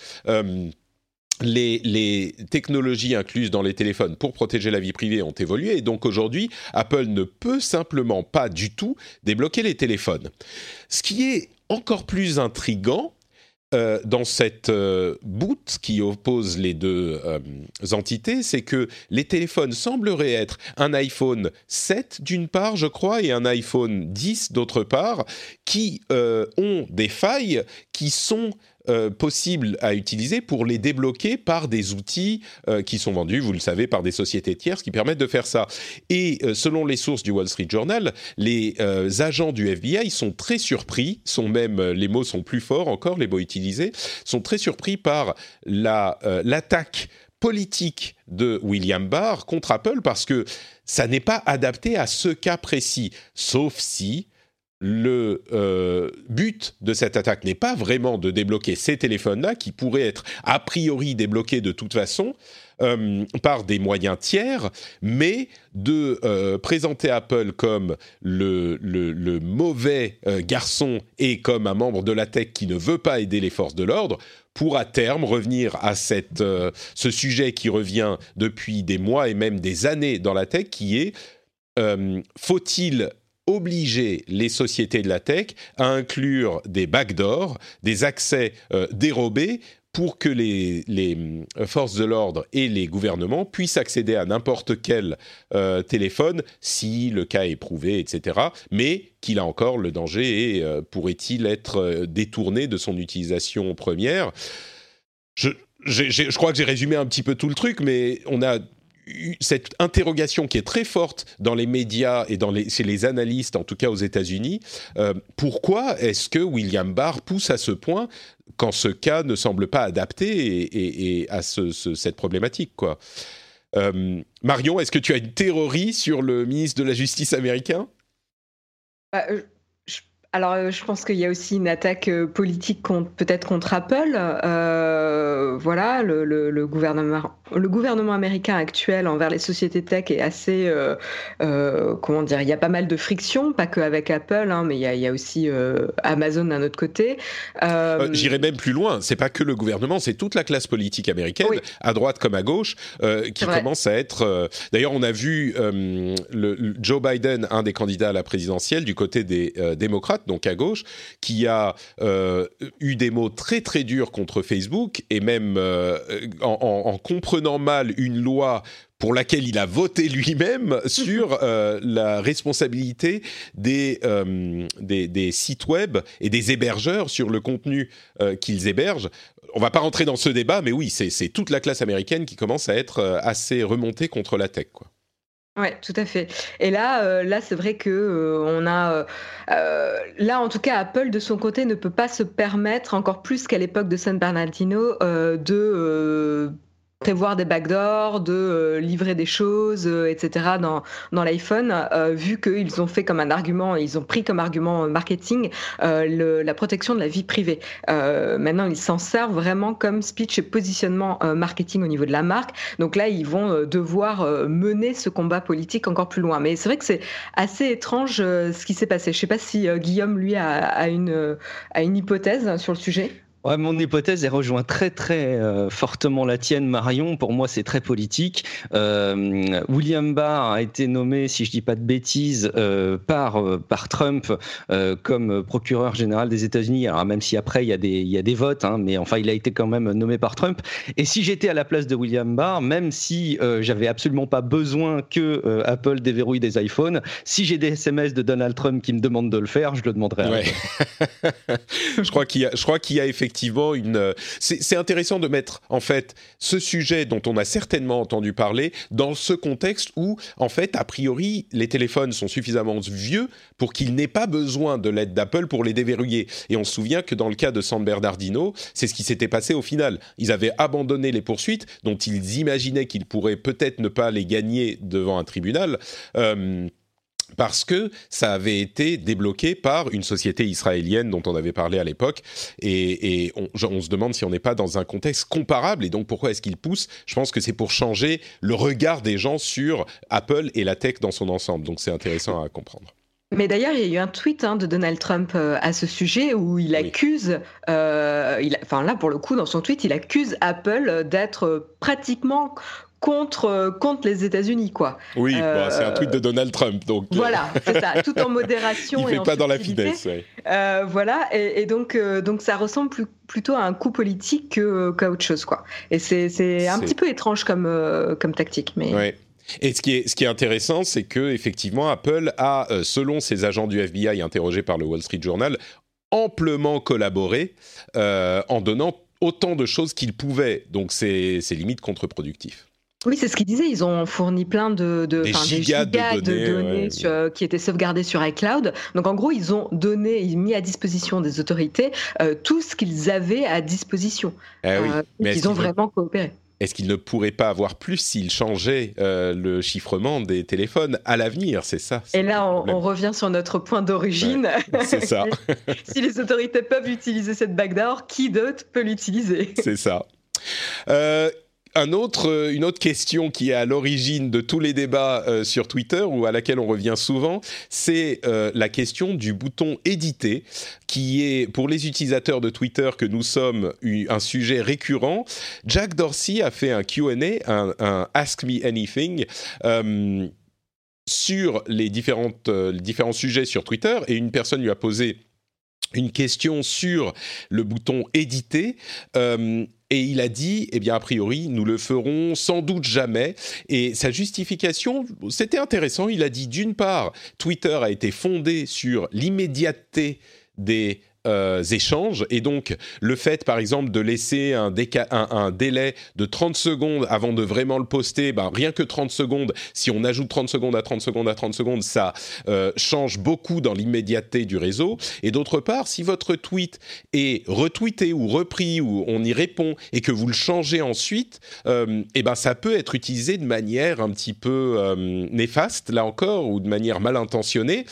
les, technologies incluses dans les téléphones pour protéger la vie privée ont évolué et donc aujourd'hui, Apple ne peut simplement pas du tout débloquer les téléphones. Ce qui est encore plus intrigant euh, dans cette euh, boot qui oppose les deux euh, entités, c'est que les téléphones sembleraient être un iPhone 7 d'une part, je crois, et un iPhone 10 d'autre part, qui ont des failles qui sont euh, possible à utiliser pour les débloquer par des outils euh, qui sont vendus, vous le savez, par des sociétés tierces qui permettent de faire ça. Et euh, selon les sources du Wall Street Journal, les agents du FBI sont très surpris, sont même, les mots sont plus forts encore, les mots utilisés, sont très surpris par la, l'attaque politique de William Barr contre Apple parce que ça n'est pas adapté à ce cas précis, sauf si le euh, but de cette attaque n'est pas vraiment de débloquer ces téléphones-là, qui pourraient être a priori débloqués de toute façon euh, par des moyens tiers, mais de euh, présenter Apple comme le, mauvais garçon et comme un membre de la tech qui ne veut pas aider les forces de l'ordre, pour à terme revenir à cette, ce sujet qui revient depuis des mois et même des années dans la tech, qui est faut-il obliger les sociétés de la tech à inclure des backdoors, des accès euh, dérobés pour que les, euh, forces de l'ordre et les gouvernements puissent accéder à n'importe quel euh, téléphone si le cas est prouvé, etc. Mais qu'il a encore le danger et pourrait-il être détourné de son utilisation première? Je, je crois que j'ai résumé un petit peu tout le truc, mais on a cette interrogation qui est très forte dans les médias et dans les, chez les analystes, en tout cas aux États-Unis. Euh, pourquoi est-ce que William Barr pousse à ce point quand ce cas ne semble pas adapté et, à cette problématique quoi? Euh, Marion, est-ce que tu as une théorie sur le ministre de la Justice américain? Bah, alors, euh, je pense qu'il y a aussi une attaque euh, politique peut-être contre Apple. Euh, voilà, le, gouvernement, le gouvernement américain actuel envers les sociétés tech est assez, comment dire, il y a pas mal de frictions, pas que avec Apple, hein, mais il y, a, aussi Amazon d'un autre côté. J'irai même plus loin. C'est pas que le gouvernement, c'est toute la classe politique américaine, à droite comme à gauche, qui commence à être. D'ailleurs, on a vu le, Joe Biden, un des candidats à la présidentielle, du côté des démocrates donc à gauche, qui a euh, eu des mots très très durs contre Facebook et même euh, en, comprenant mal une loi pour laquelle il a voté lui-même sur euh, la responsabilité des, des, des, sites web et des hébergeurs sur le contenu qu'ils hébergent. On va pas rentrer dans ce débat, mais oui, c'est toute la classe américaine qui commence à être assez remontée contre la tech. Quoi. Ouais, tout à fait. Et là, euh, là, c'est vrai que euh, on a, euh, là, en tout cas, Apple de son côté ne peut pas se permettre encore plus qu'à l'époque de San Bernardino de prévoir des backdoors, de euh, livrer des choses, euh, etc. dans, dans l'iPhone, euh, vu qu'ils ont fait comme un argument, ils ont pris comme argument marketing la protection de la vie privée. maintenant, ils s'en servent vraiment comme speech et positionnement marketing au niveau de la marque. Donc là, ils vont devoir mener ce combat politique encore plus loin. Mais c'est vrai que c'est assez étrange ce qui s'est passé. Je ne sais pas si Guillaume, lui, a, a, une, a une hypothèse sur le sujet. Ouais, mon hypothèse est rejoint très très euh, fortement la tienne, Marion. Pour moi, c'est très politique. Euh, William Barr a été nommé, si je dis pas de bêtises, euh, par par Trump comme procureur général des États-Unis. Alors même si après il y a des il y a des votes, hein, mais enfin il a été quand même nommé par Trump. Et si j'étais à la place de William Barr, même si j'avais absolument pas besoin que Apple déverrouille des iPhones, si j'ai des SMS de Donald Trump qui me demandent de le faire, je le demanderai. Ouais. je crois qu'il y a je crois qu'il y a effectivement Euh, c'est intéressant de mettre en fait ce sujet dont on a certainement entendu parler dans ce contexte où en fait a priori les téléphones sont suffisamment vieux pour qu'ils n'aient pas besoin de l'aide d'Apple pour les déverrouiller. Et on se souvient que dans le cas de San Bernardino, c'est ce qui s'était passé au final. Ils avaient abandonné les poursuites dont ils imaginaient qu'ils pourraient peut-être ne pas les gagner devant un tribunal. Euh, parce que ça avait été débloqué par une société israélienne dont on avait parlé à l'époque, et, on, se demande si on n'est pas dans un contexte comparable, et donc pourquoi est-ce qu'il pousse? Je pense que c'est pour changer le regard des gens sur Apple et la tech dans son ensemble, donc c'est intéressant à comprendre. Mais d'ailleurs, il y a eu un tweet hein, de Donald Trump euh, à ce sujet où il accuse, euh, enfin là pour le coup dans son tweet, il accuse Apple d'être pratiquement contre, euh, contre les États-Unis, quoi. Oui, bah, c'est un tweet de Donald Trump, donc. Euh, voilà, c'est ça, tout en modération. Il fait pas dans la finesse. Euh, voilà, et, donc, donc ça ressemble plus, plutôt à un coup politique qu'à autre chose, quoi. Et c'est un petit peu étrange comme, comme tactique, mais. Ouais. Et ce qui est, ce qui est intéressant, c'est que effectivement, Apple a, selon ses agents du FBI interrogés par le Wall Street Journal, amplement collaboré en donnant autant de choses qu'il pouvait. Donc c'est limite contre-productif. Oui, c'est ce qu'ils disaient. Ils ont fourni plein de, de, des gigas, de données, qui étaient sauvegardées sur iCloud. Donc en gros, ils ont donné, ils mis à disposition des autorités euh, tout ce qu'ils avaient à disposition. Eh oui. Euh, ils ont vraiment coopéré. est-ce qu'il ne pourrait pas avoir plus s'il changeait le chiffrement des téléphones à l'avenir? C'est ça. Et là, on, revient sur notre point d'origine. c'est ça. si les autorités peuvent utiliser cette backdoor, qui d'autre peut l'utiliser? C'est ça. Euh, euh, une autre question qui est à l'origine de tous les débats euh, sur Twitter ou à laquelle on revient souvent, c'est euh, la question du bouton éditer, qui est pour les utilisateurs de Twitter que nous sommes un sujet récurrent. Jack Dorsey a fait un Q&A, un, un, Ask Me Anything. sur les différents sujets sur Twitter et une personne lui a posé une question sur le bouton éditer et il a dit, eh bien, a priori, nous le ferons sans doute jamais. Et sa justification, c'était intéressant. Il a dit, d'une part, Twitter a été fondé sur l'immédiateté des euh, échanges. Et donc, le fait, par exemple, de laisser un, délai de 30 secondes avant de vraiment le poster, ben, rien que 30 secondes, si on ajoute 30 secondes à 30 secondes à 30 secondes, ça euh, change beaucoup dans l'immédiateté du réseau. Et d'autre part, si votre tweet est retweeté ou repris ou on y répond et que vous le changez ensuite, euh, et ben, ça peut être utilisé de manière un petit peu néfaste, là encore, ou de manière mal intentionnée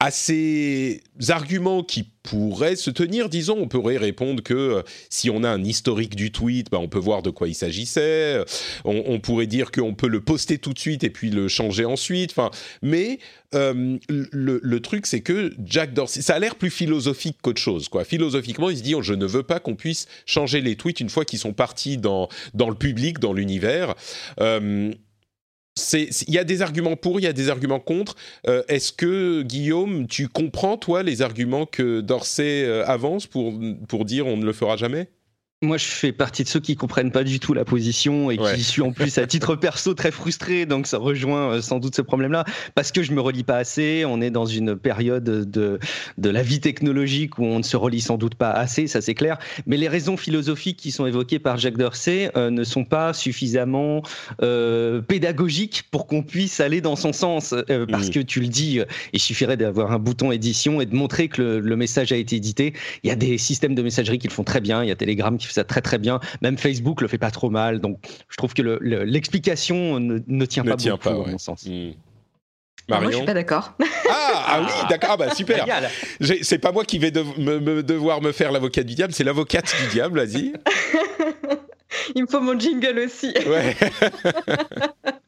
à ces arguments qui pourraient se tenir, disons, on pourrait répondre que euh, si on a un historique du tweet, bah, on peut voir de quoi il s'agissait. On, pourrait dire qu'on peut le poster tout de suite et puis le changer ensuite. Enfin, mais euh, le, truc, c'est que Jack Dorsey, ça a l'air plus philosophique qu'autre chose. Quoi. Philosophiquement, il se dit, oh, je ne veux pas qu'on puisse changer les tweets une fois qu'ils sont partis dans, dans le public, dans l'univers. Euh, il y a des arguments pour, il y a des arguments contre. Euh, est-ce que Guillaume, tu comprends toi les arguments que Dorsey euh, avance pour pour dire on ne le fera jamais? Moi, je fais partie de ceux qui comprennent pas du tout la position et qui suis en plus à titre perso très frustré. Donc, ça rejoint euh, sans doute ce problème-là parce que je me relis pas assez. On est dans une période de de la vie technologique où on ne se relie sans doute pas assez, ça c'est clair. Mais les raisons philosophiques qui sont évoquées par Jacques Dorsey euh, ne sont pas suffisamment euh, pédagogiques pour qu'on puisse aller dans son sens. Euh, parce mmh. que tu le dis, il suffirait d'avoir un bouton édition et de montrer que le, le, message a été édité. Il y a des systèmes de messagerie qui le font très bien. Il y a Telegram qui ça très très bien. Même Facebook le fait pas trop mal. Donc je trouve que l'explication ne, ne, tient pas beaucoup, à mon sens. Hmm. Marion moi, je suis pas d'accord. Ah, ah oui, d'accord. Ah bah super. C'est pas moi qui vais me, devoir me faire l'avocat du diable, c'est l'avocate du diable, vas-y. Il me faut mon jingle aussi. Ouais.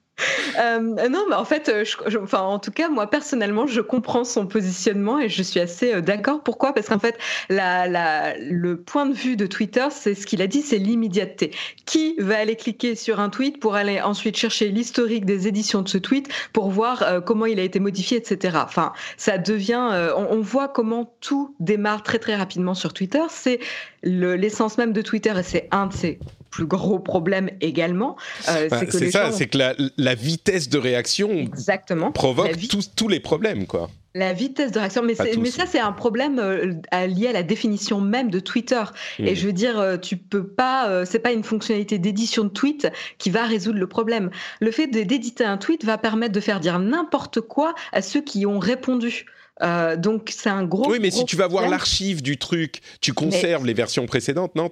Euh, non, mais en fait, euh, je, enfin, en tout cas, moi personnellement, je comprends son positionnement et je suis assez euh, d'accord. Pourquoi? Parce qu'en fait, la, la, le point de vue de Twitter, c'est ce qu'il a dit, c'est l'immédiateté. Qui va aller cliquer sur un tweet pour aller ensuite chercher l'historique des éditions de ce tweet pour voir comment il a été modifié, etc. Enfin, ça devient, on, on, voit comment tout démarre très très rapidement sur Twitter. C'est l'essence même de Twitter et c'est un de ses plus gros problème également. Euh, c'est ça, c'est que la, vitesse de réaction Exactement. provoque tous, les problèmes, quoi. La vitesse de réaction, mais, mais ça c'est un problème euh, lié à la définition même de Twitter. Et hmm. je veux dire, euh, tu peux pas, c'est pas une fonctionnalité d'édition de tweet qui va résoudre le problème. Le fait d'éditer un tweet va permettre de faire dire n'importe quoi à ceux qui ont répondu. Euh, donc c'est un gros. Oui, mais si tu vas voir l'archive du truc, tu conserves les versions précédentes, non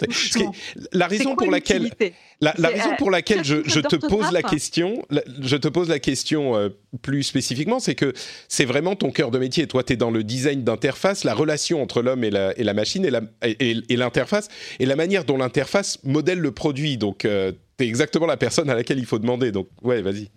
La raison pour laquelle, la, raison pour laquelle je, te pose la question, je te pose la question euh, plus spécifiquement, c'est que c'est vraiment ton cœur de métier. Toi, tu es dans le design d'interface, la relation entre l'homme et la, et la, machine et l'interface et, la manière dont l'interface modèle le produit. Donc, euh, tu es exactement la personne à laquelle il faut demander. Donc, ouais, vas-y.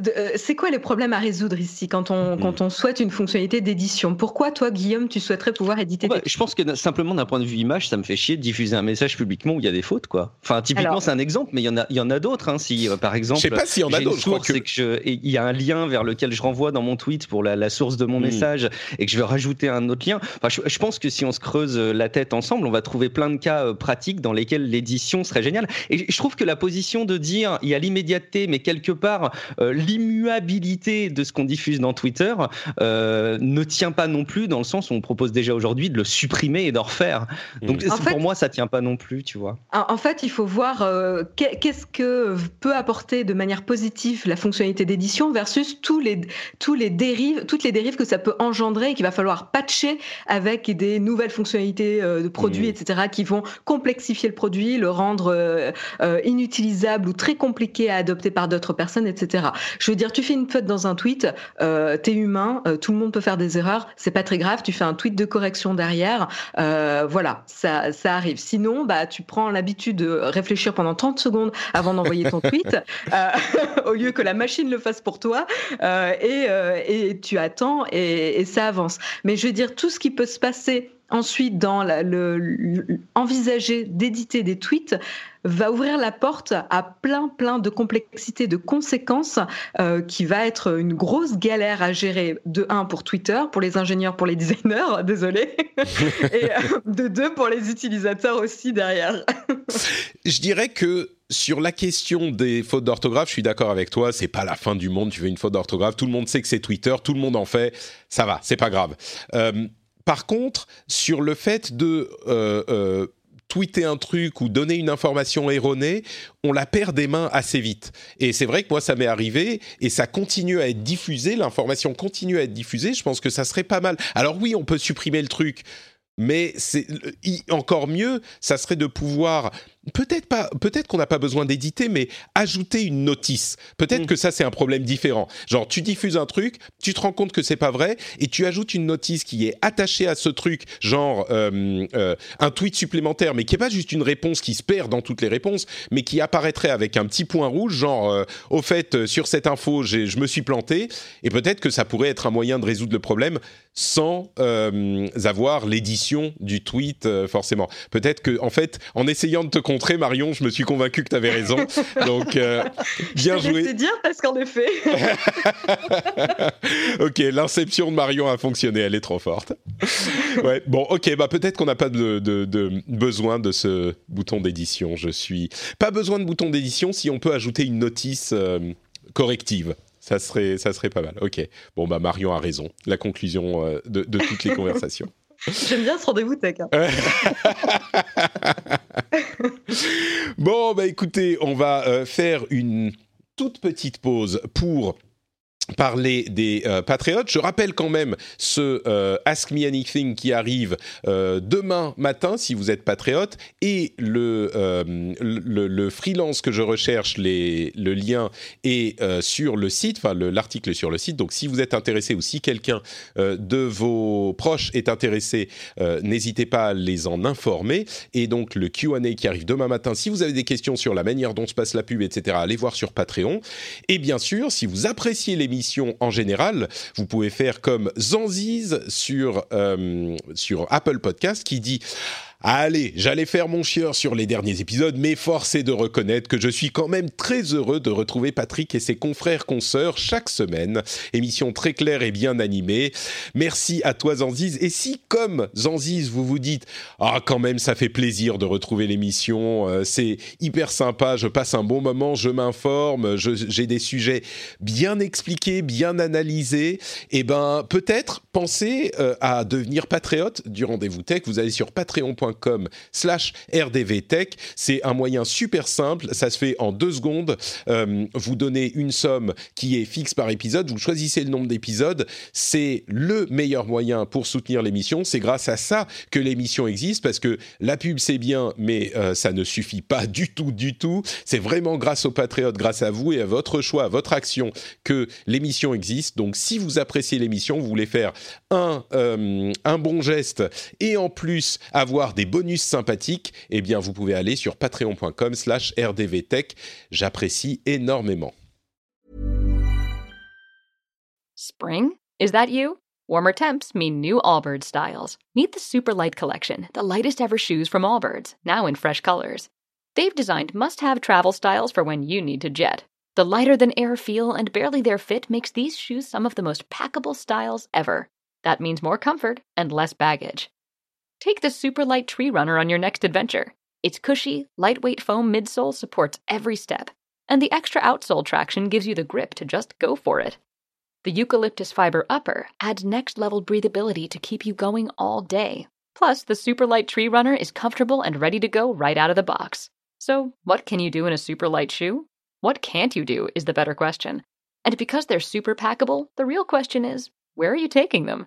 Euh, c'est quoi les problèmes à résoudre ici quand on, hmm. quand on souhaite une fonctionnalité d'édition? Pourquoi toi, Guillaume, tu souhaiterais pouvoir éditer bah, Je pense que simplement d'un point de vue image, ça me fait chier de diffuser un message publiquement où il y a des fautes, quoi. Enfin, typiquement, c'est un exemple, mais il y en a, il y en a d'autres. Hein, si, euh, par exemple, je sais pas s'il y en a d'autres. Je que, que il y a un lien vers lequel je renvoie dans mon tweet pour la, source de mon hmm. message et que je veux rajouter un autre lien. Enfin, je, pense que si on se creuse euh, la tête ensemble, on va trouver plein de cas pratiques dans lesquels l'édition serait géniale. Et je trouve que la position de dire il y a l'immédiateté, mais quelque part l'immuabilité de ce qu'on diffuse dans Twitter euh, ne tient pas non plus dans le sens où on propose déjà aujourd'hui de le supprimer et d'en refaire. Donc mmh. pour moi, ça tient pas non plus, tu vois. En fait, il faut voir euh, qu'est-ce que peut apporter de manière positive la fonctionnalité d'édition versus tous les, tous les dérives, toutes les dérives que ça peut engendrer et qu'il va falloir patcher avec des nouvelles fonctionnalités euh, de produits, mmh. etc., qui vont complexifier le produit, le rendre euh, inutilisable ou très compliqué à adopter par d'autres personnes, etc. Je veux dire, tu fais une faute dans un tweet, euh, t'es humain, tout le monde peut faire des erreurs, c'est pas très grave, tu fais un tweet de correction derrière, voilà, ça, ça arrive. Sinon, bah, tu prends l'habitude de réfléchir pendant 30 secondes avant d'envoyer ton tweet, euh, au lieu que la machine le fasse pour toi, euh, et, euh, et, tu attends et, et, ça avance. Mais je veux dire, tout ce qui peut se passer ensuite dans le, envisager d'éditer des tweets va ouvrir la porte à plein plein de complexités, de conséquences euh, qui va être une grosse galère à gérer de un pour Twitter, pour les ingénieurs, pour les designers, désolé, et euh, de deux pour les utilisateurs aussi derrière. Je dirais que sur la question des fautes d'orthographe, je suis d'accord avec toi. C'est pas la fin du monde. Tu fais une faute d'orthographe, tout le monde sait que c'est Twitter, tout le monde en fait. Ça va, c'est pas grave. Euh, par contre, sur le fait de euh, euh, tweeter un truc ou donner une information erronée, on la perd des mains assez vite. Et c'est vrai que moi, ça m'est arrivé et ça continue à être diffusé, l'information continue à être diffusée. Je pense que ça serait pas mal. Alors oui, on peut supprimer le truc, mais c'est encore mieux, ça serait de pouvoir peut-être pas, peut-être qu'on n'a pas besoin d'éditer, mais ajouter une notice. Peut-être mm. que ça c'est un problème différent. Genre tu diffuses un truc, tu te rends compte que c'est pas vrai et tu ajoutes une notice qui est attachée à ce truc, genre euh, euh, un tweet supplémentaire, mais qui est pas juste une réponse qui se perd dans toutes les réponses, mais qui apparaîtrait avec un petit point rouge, genre euh, au fait sur cette info je me suis planté. Et peut-être que ça pourrait être un moyen de résoudre le problème sans avoir l'édition du tweet forcément. Peut-être que en fait en essayant de te Très Marion. Je me suis convaincu que tu avais raison. Donc, euh, bien joué. C'est dire parce qu'en effet. ok, l'inception de Marion a fonctionné. Elle est trop forte. Ouais, bon, ok, bah peut-être qu'on n'a pas de, besoin de ce bouton d'édition. Je suis pas besoin de bouton d'édition si on peut ajouter une notice euh, corrective. Ça serait, ça serait pas mal. Ok. Bon, bah Marion a raison. La conclusion euh, de, toutes les conversations. J'aime bien ce rendez-vous tech. Hein. bon, bah écoutez, on va euh, faire une toute petite pause pour parler des euh, patriotes. Je rappelle quand même ce euh, Ask Me Anything qui arrive euh, demain matin si vous êtes patriote et le, le, freelance que je recherche, le lien est sur le site, enfin l'article sur le site. Donc si vous êtes intéressé ou si quelqu'un de vos proches est intéressé, n'hésitez pas à les en informer. Et donc le Q&A qui arrive demain matin, si vous avez des questions sur la manière dont se passe la pub, etc., allez voir sur Patreon. Et bien sûr, si vous appréciez les en général, vous pouvez faire comme Zanziz sur, euh, sur Apple Podcast qui dit Allez, j'allais faire mon chieur sur les derniers épisodes, mais force est de reconnaître que je suis quand même très heureux de retrouver Patrick et ses confrères consoeurs chaque semaine. Émission très claire et bien animée. Merci à toi Zanziz. Et si, comme Zanziz, vous vous dites Ah, quand même, ça fait plaisir de retrouver l'émission, euh, c'est hyper sympa, je passe un bon moment, je m'informe, j'ai des sujets bien expliqués, bien analysés, eh ben peut-être pensez euh, à devenir patriote du rendez-vous tech. Vous allez sur patreon.com com slash rdvtech. C'est un moyen super simple, ça se fait en deux secondes. Euh, vous donnez une somme qui est fixe par épisode, vous choisissez le nombre d'épisodes. C'est le meilleur moyen pour soutenir l'émission. C'est grâce à ça que l'émission existe, parce que la pub c'est bien, mais euh, ça ne suffit pas du tout, du tout. C'est vraiment grâce aux patriotes, grâce à vous et à votre choix, à votre action, que l'émission existe. Donc si vous appréciez l'émission, vous voulez faire un, euh, un bon geste et en plus avoir des bonus sympathiques, eh bien vous pouvez aller sur patreon.com slash rdvtech. J'apprécie énormément. Spring? Is that you? Warmer temps mean new Allbirds styles. Meet the Superlight Collection, the lightest ever shoes from Allbirds, now in fresh colors. They've designed must-have travel styles for when you need to jet. The lighter-than-air feel and barely-there fit makes these shoes some of the most packable styles ever. That means more comfort and less baggage. Take the super light tree runner on your next adventure. Its cushy, lightweight foam midsole supports every step, and the extra outsole traction gives you the grip to just go for it. The eucalyptus fiber upper adds next level breathability to keep you going all day. Plus, the super light tree runner is comfortable and ready to go right out of the box. So, what can you do in a super light shoe? What can't you do is the better question. And because they're super packable, the real question is where are you taking them?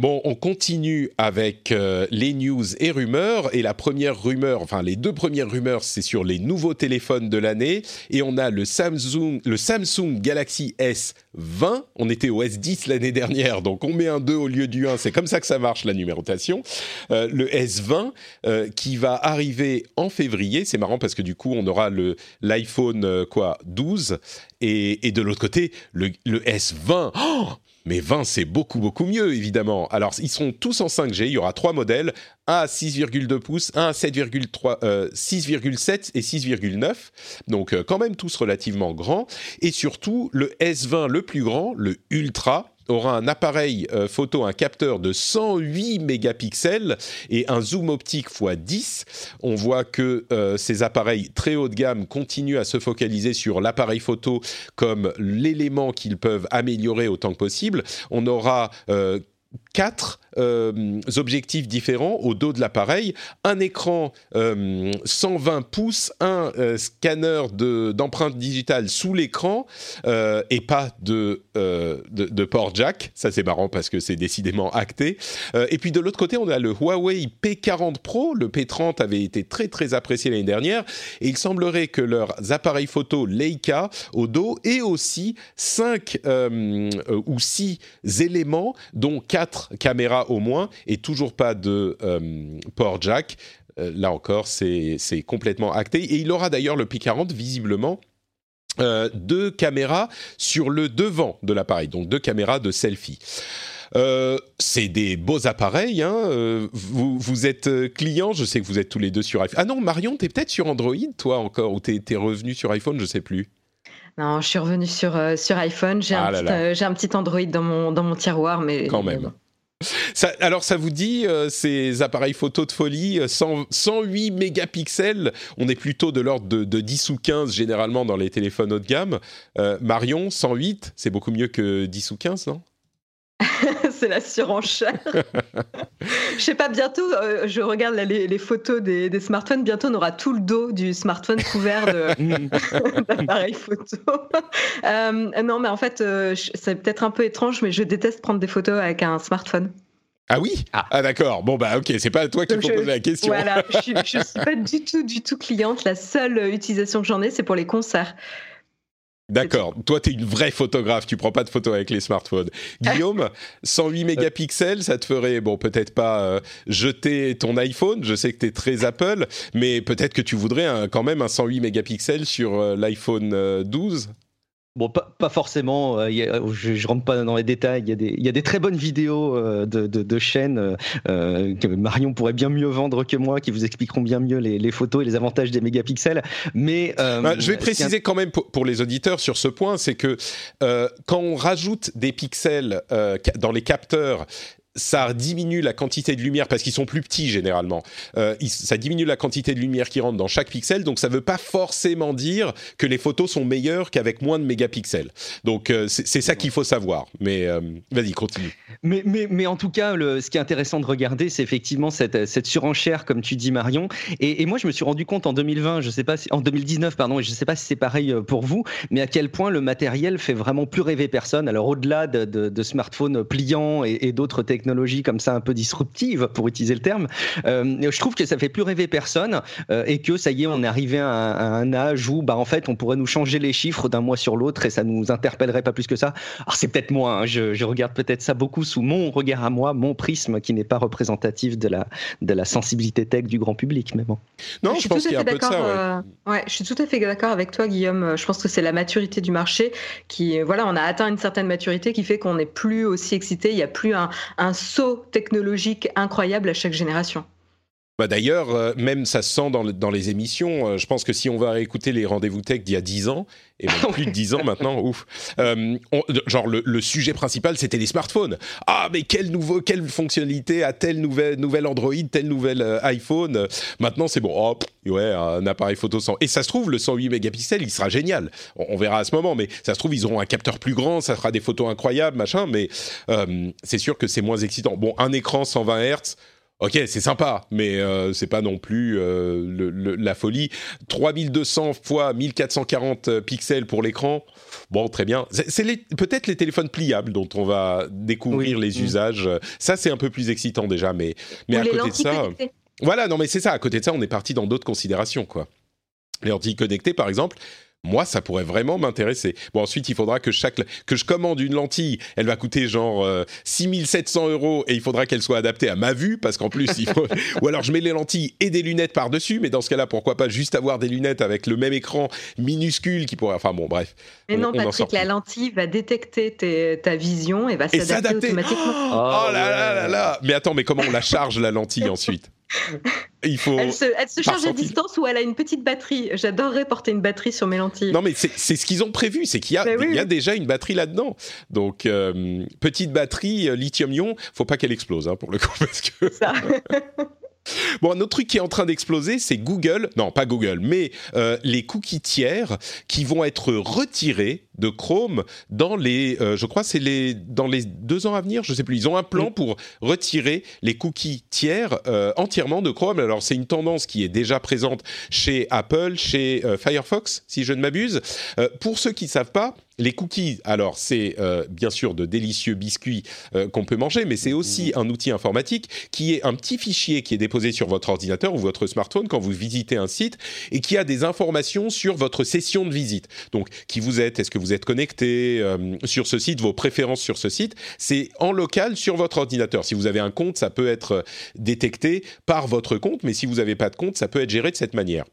Bon, on continue avec euh, les news et rumeurs. Et la première rumeur, enfin les deux premières rumeurs, c'est sur les nouveaux téléphones de l'année. Et on a le Samsung, le Samsung Galaxy S20. On était au S10 l'année dernière, donc on met un 2 au lieu du 1. C'est comme ça que ça marche la numérotation. Euh, le S20 euh, qui va arriver en février. C'est marrant parce que du coup, on aura le l'iPhone quoi 12 et, et de l'autre côté le, le S20. Oh mais 20, c'est beaucoup, beaucoup mieux, évidemment. Alors, ils sont tous en 5G. Il y aura trois modèles. Un à 6,2 pouces, un à 7,3, euh, 6,7 et 6,9. Donc, euh, quand même tous relativement grands. Et surtout, le S20 le plus grand, le Ultra, aura un appareil euh, photo, un capteur de 108 mégapixels et un zoom optique x 10. On voit que euh, ces appareils très haut de gamme continuent à se focaliser sur l'appareil photo comme l'élément qu'ils peuvent améliorer autant que possible. On aura euh, quatre euh, objectifs différents au dos de l'appareil, un écran euh, 120 pouces, un euh, scanner d'empreinte digitale sous l'écran euh, et pas de, de, de, port jack. Ça c'est marrant parce que c'est décidément acté. et puis de l'autre côté, on a le Huawei P40 Pro. Le P30 avait été très très apprécié l'année dernière et il semblerait que leurs appareils photo Leica au dos aient aussi 5 ou 6 éléments, dont 4 caméras au moins, et toujours pas de euh, port jack. Euh, là encore, c'est complètement acté. Et il aura d'ailleurs le P40 visiblement. Euh, deux caméras sur le devant de l'appareil, donc deux caméras de selfie. Euh, c'est des beaux appareils. Hein. Euh, vous, vous, êtes client, je sais que vous êtes tous les deux sur iPhone. Ah non, Marion, t'es peut-être sur Android, toi encore, ou t'es es revenu sur iPhone, je sais plus. Non, je suis revenu sur, euh, sur iPhone. J'ai ah un, petit, un petit Android dans mon, dans mon tiroir, mais. Quand même. Ça, alors ça vous dit euh, ces appareils photo de folie 100, 108 mégapixels on est plutôt de l'ordre de, de, 10 ou 15 généralement dans les téléphones haut de gamme euh, Marion 108 c'est beaucoup mieux que 10 ou 15 non? C'est la surenchère. je sais pas, bientôt, euh, je regarde les, les, photos des, des, smartphones, bientôt on aura tout le dos du smartphone couvert d'appareils photo. Euh, non, mais en fait, euh, c'est peut-être un peu étrange, mais je déteste prendre des photos avec un smartphone. Ah oui? Ah, ah d'accord. Bon bah ok, c'est pas toi qui faut poser la question. Voilà, je, je suis pas du tout, du tout cliente. La seule utilisation que j'en ai, c'est pour les concerts. D'accord. Toi, tu es une vraie photographe. Tu prends pas de photos avec les smartphones. Guillaume, 108 mégapixels, ça te ferait, bon, peut-être pas euh, jeter ton iPhone. Je sais que tu es très Apple, mais peut-être que tu voudrais un, quand même un 108 mégapixels sur euh, l'iPhone 12. Bon, pas, pas forcément. Euh, je, je, rentre pas dans les détails. Il y a des, il y a des très bonnes vidéos euh, de, de, de chaînes euh, que Marion pourrait bien mieux vendre que moi, qui vous expliqueront bien mieux les, les photos et les avantages des mégapixels. Mais bah, je vais préciser quand même pour, pour, les auditeurs sur ce point, c'est que quand on rajoute des pixels dans les capteurs, ça diminue la quantité de lumière parce qu'ils sont plus petits généralement. Euh, ça diminue la quantité de lumière qui rentre dans chaque pixel, donc ça ne veut pas forcément dire que les photos sont meilleures qu'avec moins de mégapixels. Donc euh, c'est ça qu'il faut savoir. Mais euh, vas-y, continue. Mais, mais, mais, en tout cas, ce qui est intéressant de regarder, c'est effectivement cette, cette, surenchère, comme tu dis Marion. Et, moi, je me suis rendu compte en 2020, je sais pas si, en 2019, pardon, et je ne sais pas si c'est pareil pour vous, mais à quel point le matériel fait vraiment plus rêver personne. Alors au-delà de, de, de, smartphones pliants et, et d'autres technologies technologie comme ça un peu disruptive, pour utiliser le terme, euh, je trouve que ça fait plus rêver personne euh, et que ça y est, on est arrivé à un, à un, âge où, bah, en fait, on pourrait nous changer les chiffres d'un mois sur l'autre et ça nous interpellerait pas plus que ça. Alors c'est peut-être moi, hein, je, je, regarde peut-être ça beaucoup sous mon regard à moi, mon prisme qui n'est pas représentatif de la de la sensibilité tech du grand public, mais bon. Non, je, je pense qu'il y a un peu de ça. Ouais. Euh, ouais, je suis tout à fait d'accord avec toi, Guillaume. Je pense que c'est la maturité du marché qui, voilà, on a atteint une certaine maturité qui fait qu'on n'est plus aussi excité. Il n'y a plus un, un saut technologique incroyable à chaque génération. Bah D'ailleurs, euh, même ça se sent dans, dans les émissions. Euh, je pense que si on va écouter les rendez-vous tech d'il y a 10 ans, et même plus de 10 ans maintenant, ouf. Euh, genre, le, le, sujet principal, c'était les smartphones. Ah, mais quelle, nouveau, quelle fonctionnalité a tel nouvel, nouvel Android, tel nouvel iPhone? Maintenant, c'est bon, oh, ouais, un appareil photo sans. Et ça se trouve, le 108 mégapixels, il sera génial. On, on, verra à ce moment, mais ça se trouve, ils auront un capteur plus grand, ça fera des photos incroyables, machin, mais c'est sûr que c'est moins excitant. Bon, un écran 120 Hz Ok, c'est sympa, mais euh, c'est pas non plus euh, le, le, la folie. 3200 fois 1440 pixels pour l'écran. Bon, très bien. C'est peut-être les téléphones pliables dont on va découvrir oui. les mmh. usages. Ça, c'est un peu plus excitant déjà, mais mais Ou à côté de ça, connectées. voilà. Non, mais c'est ça. À côté de ça, on est parti dans d'autres considérations, quoi. Les lentilles connectées, par exemple, moi, ça pourrait vraiment m'intéresser. Bon, ensuite, il faudra que chaque que je commande une lentille, elle va coûter genre euh, 6700 euros et il faudra qu'elle soit adaptée à ma vue parce qu'en plus, il faut... ou alors je mets les lentilles et des lunettes par dessus. Mais dans ce cas-là, pourquoi pas juste avoir des lunettes avec le même écran minuscule qui pourrait. Enfin bon, bref. Mais on, non, on Patrick, la lentille va détecter tes- ta vision et va s'adapter s'adapter. automatiquement. Oh, là là là là Mais attends, mais comment on la charge la lentille ensuite? Il faut. Elle se, elle se par charge à distance ou elle a une petite batterie? J'adorerais porter une batterie sur mes lentilles. Non, mais c'est ce qu'ils ont prévu, c'est qu'il y, a- oui, y déjà une batterie là-dedans. Donc, euh, petite batterie euh, lithium-ion, faut pas qu'elle explose hein, pour le coup, parce que Ça. Bon, un autre truc qui est en train d'exploser, c'est Google, non pas Google, mais euh, les cookies tiers qui vont être retirés de Chrome dans les, euh, je crois, c'est les dans les deux ans à venir, je sais plus. Ils ont un plan pour retirer les cookies tiers euh, entièrement de Chrome. Alors c'est une tendance qui est déjà présente chez Apple, chez euh, Firefox, si je ne m'abuse. Pour ceux qui ne savent pas. Les cookies, alors c'est euh, bien sûr de délicieux biscuits euh, qu'on peut manger, mais c'est aussi un outil informatique qui est un petit fichier qui est déposé sur votre ordinateur ou votre smartphone quand vous visitez un site et qui a des informations sur votre session de visite. Donc, qui vous êtes, est-ce que vous êtes connecté euh, sur ce site, vos préférences sur ce site, c'est en local sur votre ordinateur. Si vous avez un compte, ça peut être euh, détecté par votre compte, mais si vous n'avez pas de compte, ça peut être géré de cette manière.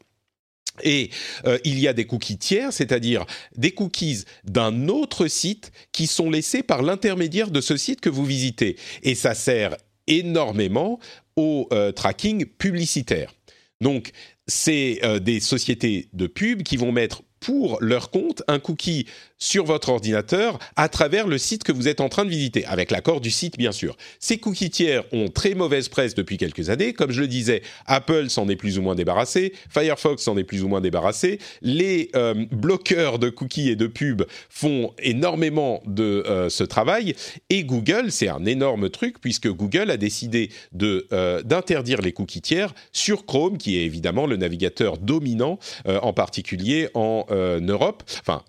Et euh, il y a des cookies tiers, c'est-à-dire des cookies d'un autre site qui sont laissés par l'intermédiaire de ce site que vous visitez. Et ça sert énormément au tracking publicitaire. Donc, c'est des sociétés de pub qui vont mettre pour leur compte un cookie sur votre ordinateur à travers le site que vous êtes en train de visiter, avec l'accord du site bien sûr. Ces cookies tiers ont très mauvaise presse depuis quelques années. Comme je le disais, Apple s'en est plus ou moins débarrassé, Firefox s'en est plus ou moins débarrassé. Les euh, bloqueurs de cookies et de pubs font énormément de euh, ce travail. Et Google, c'est un énorme truc puisque Google a décidé euh, d'interdire les cookies tiers sur Chrome, qui est évidemment le navigateur dominant, en particulier en Europe. Enfin,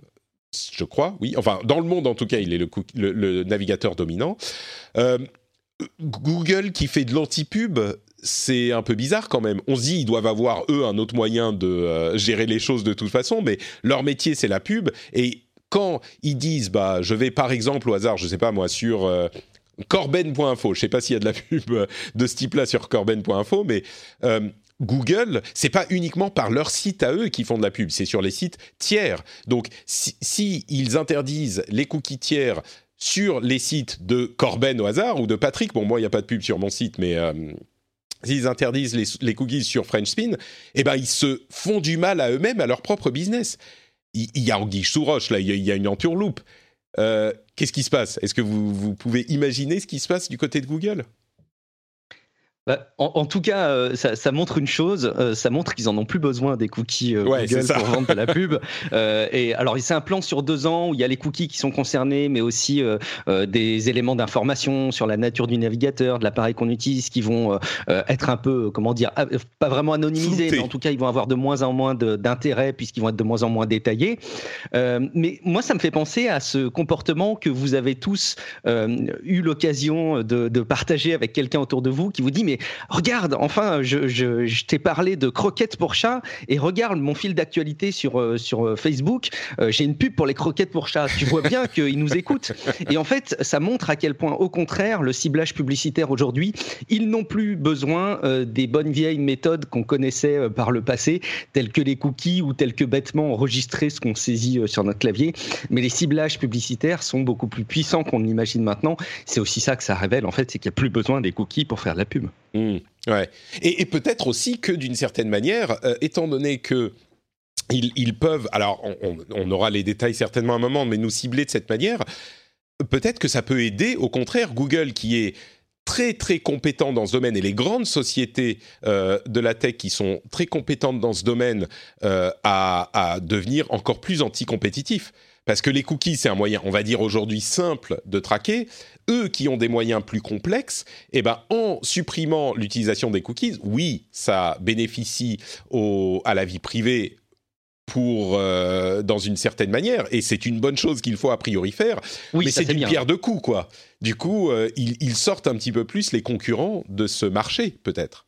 je crois, oui. Enfin, dans le monde, en tout cas, il est le, navigateur dominant. Euh, Google qui fait de l'anti-pub, c'est un peu bizarre quand même. On se dit, ils doivent avoir, eux, un autre moyen de euh, gérer les choses de toute façon, mais leur métier, c'est la pub. Et quand ils disent, bah, je vais par exemple au hasard, je sais pas moi, sur euh, corben.info, je sais pas s'il y a de la pub de ce type-là sur corben.info, mais Google, c'est pas uniquement par leur site à eux qui font de la pub, c'est sur les sites tiers. Donc, si, ils interdisent les cookies tiers sur les sites de Corben au hasard ou de Patrick, bon moi il n'y a pas de pub sur mon site, mais euh, s'ils interdisent les, cookies sur French Spin, eh ben ils se font du mal à eux-mêmes, à leur propre business. Il, y a anguille sous roche là, il y a, une entourloupe. Euh, Qu'est-ce qui se passe? Est-ce que vous pouvez imaginer ce qui se passe du côté de Google? Bah, en, en tout cas, euh, ça, ça montre une chose, euh, ça montre qu'ils en ont plus besoin des cookies euh, Ouais, Google pour vendre de la pub. Et alors, c'est un plan sur deux ans où il y a les cookies qui sont concernés, mais aussi des éléments d'information sur la nature du navigateur, de l'appareil qu'on utilise, qui vont être un peu, comment dire, pas vraiment anonymisés, mais en tout cas, ils vont avoir de moins en moins d'intérêt puisqu'ils vont être de moins en moins détaillés. Mais moi, ça me fait penser à ce comportement que vous avez tous eu l'occasion de, de partager avec quelqu'un autour de vous qui vous dit mais regarde enfin je, je, je t'ai parlé de croquettes pour chat et regarde mon fil d'actualité sur euh, sur euh, Facebook euh, j'ai une pub pour les croquettes pour chat tu vois bien qu'ils nous écoutent et en fait ça montre à quel point au contraire le ciblage publicitaire aujourd'hui ils n'ont plus besoin euh, des bonnes vieilles méthodes qu'on connaissait euh, par le passé telles que les cookies ou telles que bêtement enregistrer ce qu'on saisit sur notre clavier mais les ciblages publicitaires sont beaucoup plus puissants qu'on ne l'imagine maintenant. C'est aussi ça que ça révèle, en fait, c'est qu'il n'y a plus besoin des cookies pour faire de la pub. Ouais. Et, peut-être aussi que d'une certaine manière, étant donné que ils, peuvent, alors on, aura les détails certainement à un moment, mais nous cibler de cette manière, peut-être que ça peut aider, au contraire, Google qui est très très compétent dans ce domaine et les grandes sociétés euh, de la tech qui sont très compétentes dans ce domaine euh, à, devenir encore plus anti-compétitifs. Parce que les cookies, c'est un moyen, on va dire aujourd'hui simple de traquer. Eux qui ont des moyens plus complexes, eh ben, en supprimant l'utilisation des cookies, oui, ça bénéficie à la vie privée pour euh, dans une certaine manière et c'est une bonne chose qu'il faut a priori faire oui, mais c'est une pierre de coups quoi. Du coup euh, ils, sortent un petit peu plus les concurrents de ce marché peut-être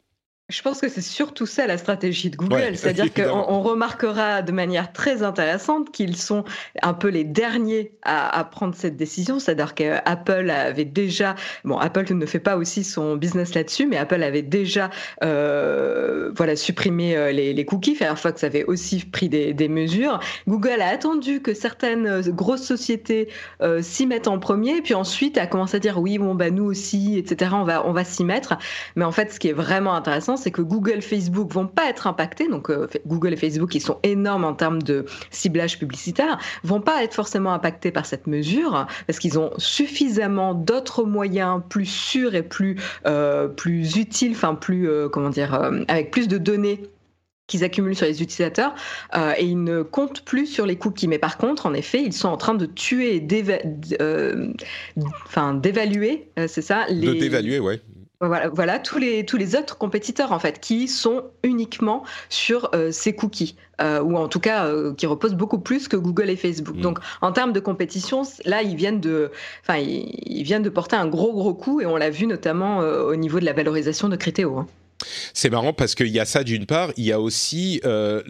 je pense que c'est surtout ça la stratégie de Google, c'est-à-dire qu'on remarquera de manière très intéressante qu'ils sont un peu les derniers à, prendre cette décision, c'est-à-dire qu'Apple avait déjà, bon Apple ne fait pas aussi son business là-dessus, mais Apple avait déjà euh, voilà supprimé euh, les, cookies, Firefox avait aussi pris des, mesures. Google a attendu que certaines euh, grosses sociétés s'y mettent en premier, puis ensuite a commencé à dire oui bon bah nous aussi, etc. On va on va s'y mettre, mais en fait ce qui est vraiment intéressant c'est que Google, Facebook vont pas être impactés. Donc euh, Google et Facebook, qui sont énormes en termes de ciblage publicitaire, vont pas être forcément impactés par cette mesure parce qu'ils ont suffisamment d'autres moyens plus sûrs et plus euh, plus utiles, enfin plus euh, comment dire, avec plus de données qu'ils accumulent sur les utilisateurs et ils ne comptent plus sur les cookies. Mais par contre, en effet, ils sont en train de tuer enfin d'évaluer, c'est ça les... De d'évaluer, ouais. Voilà, voilà, tous les tous les autres compétiteurs en fait qui sont uniquement sur euh, ces cookies euh, ou en tout cas euh, qui reposent beaucoup plus que Google et Facebook. Mm. Donc en termes de compétition, là ils viennent de enfin ils, viennent de porter un gros gros coup et on l'a vu notamment au niveau de la valorisation de Criteo. Hein. C'est marrant parce qu'il y a ça d'une part, il y a aussi euh,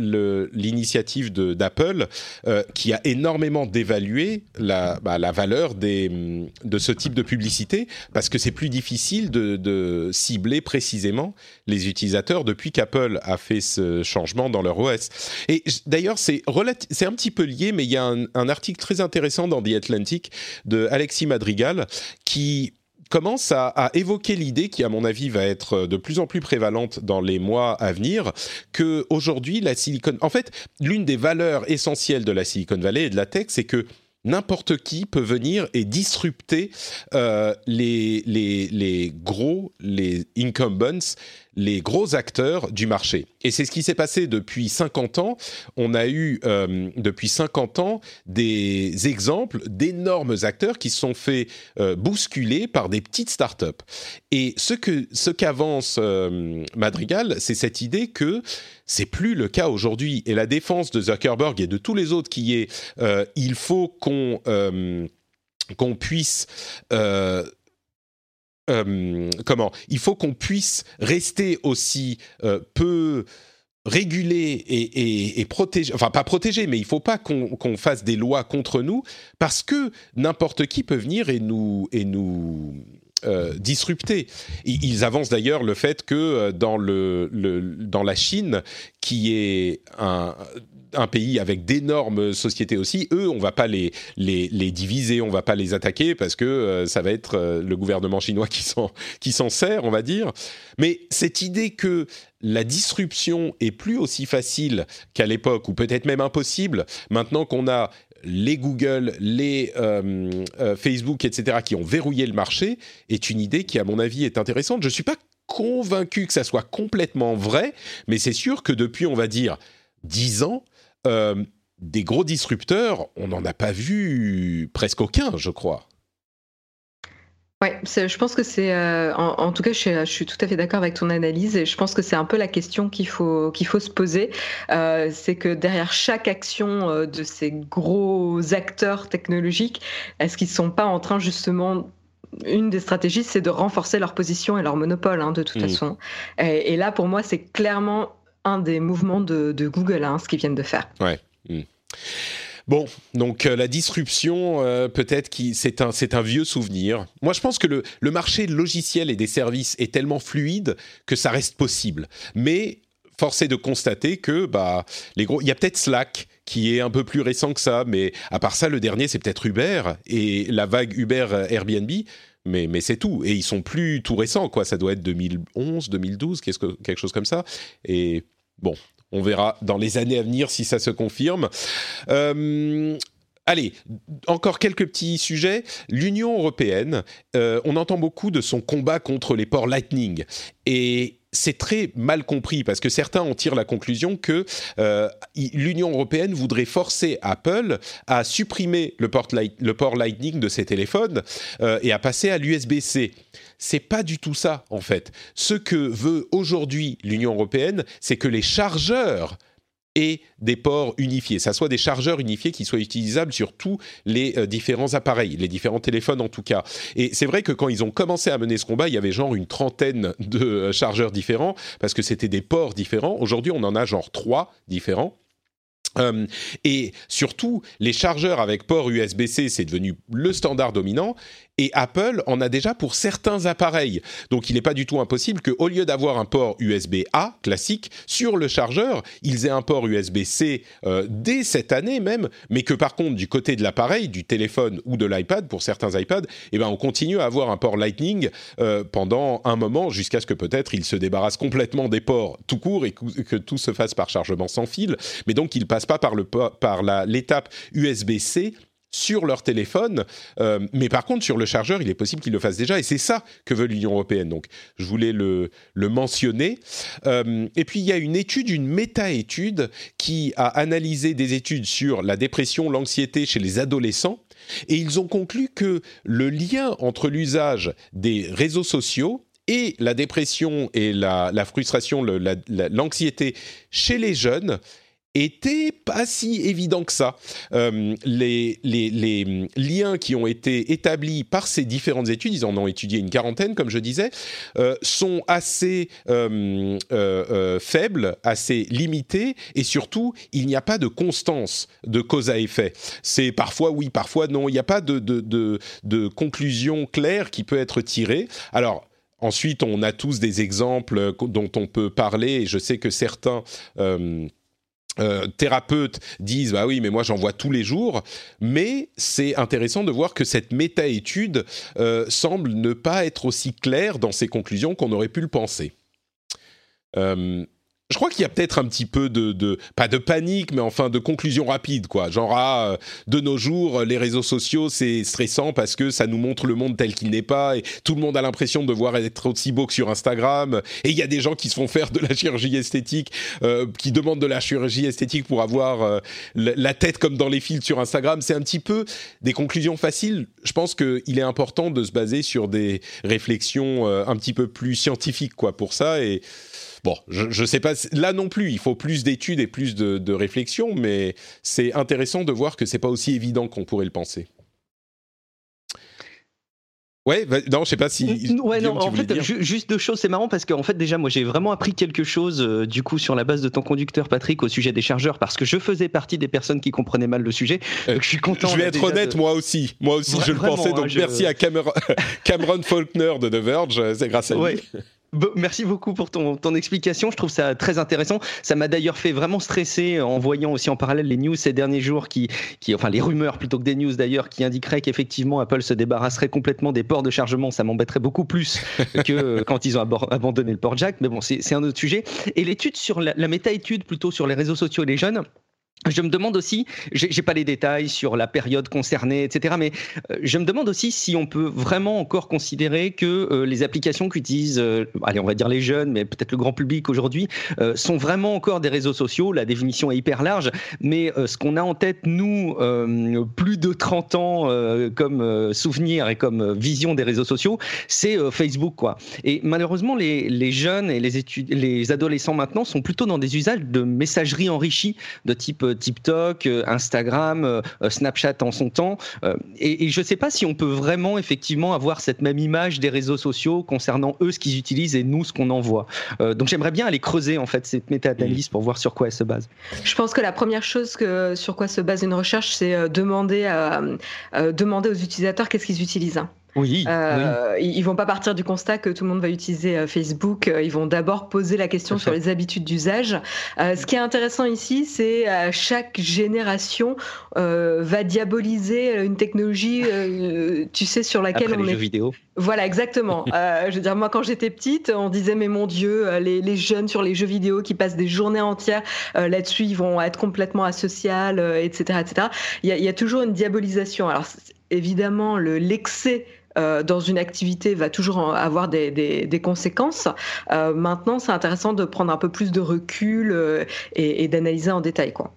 l'initiative d'Apple euh, qui a énormément dévalué la, bah, valeur de ce type de publicité parce que c'est plus difficile de, cibler précisément les utilisateurs depuis qu'Apple a fait ce changement dans leur OS. Et d'ailleurs, c'est un petit peu lié, mais il y a un article très intéressant dans The Atlantic de Alexis Madrigal qui commence à, évoquer l'idée qui, à mon avis, va être de plus en plus prévalente dans les mois à venir, que aujourd'hui la Silicon, en fait, l'une des valeurs essentielles de la Silicon Valley et de la tech, c'est que n'importe qui peut venir et disrupter euh, les, les, les, gros, les incumbents, les gros acteurs du marché. Et c'est ce qui s'est passé depuis 50 ans. On a eu euh, depuis 50 ans des exemples d'énormes acteurs qui se sont fait euh, bousculer par des petites startups. Et ce que ce qu'avance euh, Madrigal, c'est cette idée que c'est plus le cas aujourd'hui. Et la défense de Zuckerberg et de tous les autres qui est, il faut qu'on qu'on puisse comment? Il faut qu'on puisse rester aussi euh, peu régulé et, protégé, enfin pas protégé, mais il faut pas qu'on fasse des lois contre nous parce que n'importe qui peut venir et nous et nous euh, disrupter. Ils avancent d'ailleurs le fait que dans le, dans la Chine, qui est un un pays avec d'énormes sociétés aussi, eux, on va pas les, les, diviser, on va pas les attaquer parce que euh, ça va être euh, le gouvernement chinois qui s'en, sert, on va dire. Mais cette idée que la disruption est plus aussi facile qu'à l'époque, ou peut-être même impossible, maintenant qu'on a les Google, les euh, Facebook, etc., qui ont verrouillé le marché, est une idée qui, à mon avis, est intéressante. Je ne suis pas convaincu que ça soit complètement vrai, mais c'est sûr que depuis, on va dire, dix ans, euh, des gros disrupteurs, on n'en a pas vu presque aucun, je crois. Ouais, je pense que c'est, euh, en, tout cas, je suis, tout à fait d'accord avec ton analyse et je pense que c'est un peu la question qu'il faut qu'il faut se poser, euh, c'est que derrière chaque action de ces gros acteurs technologiques, est-ce qu'ils sont pas en train justement une des stratégies, c'est de renforcer leur position et leur monopole, hein, de toute mmh. façon. Et, et, là, pour moi, c'est clairement un des mouvements de, Google, hein, ce qu'ils viennent de faire. Ouais. Hmm. Bon, donc euh, la disruption, euh, peut-être qui c'est un vieux souvenir. Moi, je pense que le, marché logiciel et des services est tellement fluide que ça reste possible. Mais force est de constater que bah les gros, il y a peut-être Slack qui est un peu plus récent que ça, mais à part ça, le dernier c'est peut-être Uber et la vague Uber Airbnb mais, mais c'est tout. Et ils sont plus tout récents, quoi. Ça doit être 2011, 2012, quelque chose comme ça. Et bon, on verra dans les années à venir si ça se confirme. Euh, allez, encore quelques petits sujets. L'Union européenne, euh, on entend beaucoup de son combat contre les ports Lightning. Et c'est très mal compris parce que certains en tirent la conclusion que euh, l'Union européenne voudrait forcer Apple à supprimer le port, Lightning de ses téléphones euh, et à passer à l'USB-C. C'est pas du tout ça en fait. Ce que veut aujourd'hui l'Union européenne, c'est que les chargeurs et des ports unifiés. Ça soit des chargeurs unifiés qui soient utilisables sur tous les euh, différents appareils, les différents téléphones en tout cas. Et c'est vrai que quand ils ont commencé à mener ce combat, il y avait genre une trentaine de euh, chargeurs différents parce que c'était des ports différents. Aujourd'hui, on en a genre trois différents. Euh, et surtout, les chargeurs avec port USB-C, c'est devenu le standard dominant. Et Apple en a déjà pour certains appareils. Donc il n'est pas du tout impossible qu'au lieu d'avoir un port USB-A classique sur le chargeur, ils aient un port USB-C euh, dès cette année même, mais que par contre du côté de l'appareil, du téléphone ou de l'iPad, pour certains iPads, eh ben, on continue à avoir un port Lightning euh, pendant un moment jusqu'à ce que peut-être ils se débarrassent complètement des ports tout court et que, tout se fasse par chargement sans fil. Mais donc ils passent pas par l'étape USB-C sur leur téléphone, euh, mais par contre sur le chargeur, il est possible qu'ils le fassent déjà, et c'est ça que veut l'Union européenne. Donc, je voulais le, mentionner. Euh, et puis, il y a une étude, une méta-étude, qui a analysé des études sur la dépression, l'anxiété chez les adolescents, et ils ont conclu que le lien entre l'usage des réseaux sociaux et la dépression et la, frustration, l'anxiété chez les jeunes était pas si évident que ça. Euh, les, liens qui ont été établis par ces différentes études, ils en ont étudié une quarantaine, comme je disais, euh, sont assez euh, faibles, assez limités, et surtout, il n'y a pas de constance de cause à effet. C'est parfois oui, parfois non. Il n'y a pas de, conclusion claire qui peut être tirée. Alors, Ensuite, on a tous des exemples dont on peut parler, et je sais que certains thérapeutes disent bah oui mais moi j'en vois tous les jours mais c'est intéressant de voir que cette méta-étude euh, semble ne pas être aussi claire dans ses conclusions qu'on aurait pu le penser. Euh, je crois qu'il y a peut-être un petit peu de, pas de panique, mais enfin de conclusion rapide, quoi. Genre, ah, de nos jours, les réseaux sociaux, c'est stressant parce que ça nous montre le monde tel qu'il n'est pas et tout le monde a l'impression de devoir être aussi beau que sur Instagram. Et il y a des gens qui se font faire de la chirurgie esthétique, euh, qui demandent de la chirurgie esthétique pour avoir euh, la tête comme dans les fils sur Instagram. C'est un petit peu des conclusions faciles. Je pense qu'il est important de se baser sur des réflexions euh, un petit peu plus scientifiques, quoi, pour ça. Et Bon, je ne sais pas, là non plus, il faut plus d'études et plus de, de réflexion, mais c'est intéressant de voir que c'est pas aussi évident qu'on pourrait le penser. Ouais, non, je sais pas si. Ouais, non, en fait, juste deux choses, c'est marrant parce qu'en fait, déjà, moi, j'ai vraiment appris quelque chose, euh, du coup, sur la base de ton conducteur, Patrick, au sujet des chargeurs, parce que je faisais partie des personnes qui comprenaient mal le sujet. Euh, je suis content. Je vais être honnête, moi aussi. Moi aussi, je le pensais. Donc, hein, merci à Cameron, Cameron Faulkner de The Verge, c'est grâce à lui. Merci beaucoup pour ton, ton, explication. Je trouve ça très intéressant. Ça m'a d'ailleurs fait vraiment stresser en voyant aussi en parallèle les news ces derniers jours, qui, qui enfin les rumeurs plutôt que des news d'ailleurs, qui indiqueraient qu'effectivement Apple se débarrasserait complètement des ports de chargement. Ça m'embêterait beaucoup plus que quand ils ont abandonné le port jack. Mais bon, c'est un autre sujet. Et l'étude sur la, la méta-étude plutôt sur les réseaux sociaux et les jeunes, je me demande aussi, j'ai pas les détails sur la période concernée, etc., mais euh, je me demande aussi si on peut vraiment encore considérer que euh, les applications qu'utilisent, euh, allez, on va dire les jeunes, mais peut-être le grand public aujourd'hui, sont vraiment encore des réseaux sociaux. La définition est hyper large, mais ce qu'on a en tête, nous, plus de 30 ans comme souvenir et comme vision des réseaux sociaux, c'est Facebook, quoi. Et malheureusement, les, les jeunes et les, les adolescents maintenant sont plutôt dans des usages de messagerie enrichie de type TikTok, euh, Instagram, euh, euh, Snapchat en son temps. Et, je ne sais pas si on peut vraiment effectivement avoir cette même image des réseaux sociaux concernant eux ce qu'ils utilisent et nous ce qu'on envoie. donc j'aimerais bien aller creuser en fait cette méta-analyse pour voir sur quoi elle se base. Je pense que la première chose sur quoi se base une recherche, c'est demander, demander aux utilisateurs qu'est-ce qu'ils utilisent. Oui, euh, Ils vont pas partir du constat que tout le monde va utiliser euh, Facebook. Euh, ils vont d'abord poser la question sur les habitudes d'usage. ce qui est intéressant ici, c'est chaque génération va diaboliser une technologie, tu sais, sur laquelle Après on les est. Jeux vidéo. Voilà, exactement. je veux dire, moi, quand j'étais petite, on disait mais mon Dieu, les, les, jeunes sur les jeux vidéo qui passent des journées entières là-dessus, ils vont être complètement asociales, etc., etc. Il y, a, il y a toujours une diabolisation. Alors évidemment, l'excès euh, dans une activité va toujours avoir des, conséquences. Euh, maintenant, c'est intéressant de prendre un peu plus de recul euh, et, et d'analyser en détail, quoi.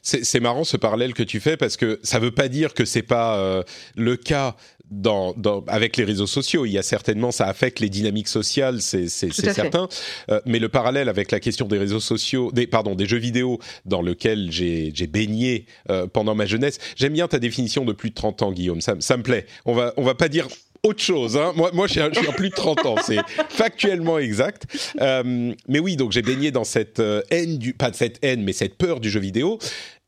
C'est marrant ce parallèle que tu fais parce que ça ne veut pas dire que c'est pas le cas dans, avec les réseaux sociaux. Il y a certainement, ça affecte les dynamiques sociales, c'est certain. Euh, mais le parallèle avec la question des réseaux sociaux, des, pardon, des jeux vidéo dans lequel j'ai baigné euh, pendant ma jeunesse. J'aime bien ta définition de plus de 30 ans, Guillaume. Ça, ça me plaît. On va, on va pas dire autre chose. Hein. Moi, moi, je suis, plus de 30 ans, c'est factuellement exact. Euh, mais oui, donc j'ai baigné dans cette haine du, pas cette haine, mais cette peur du jeu vidéo.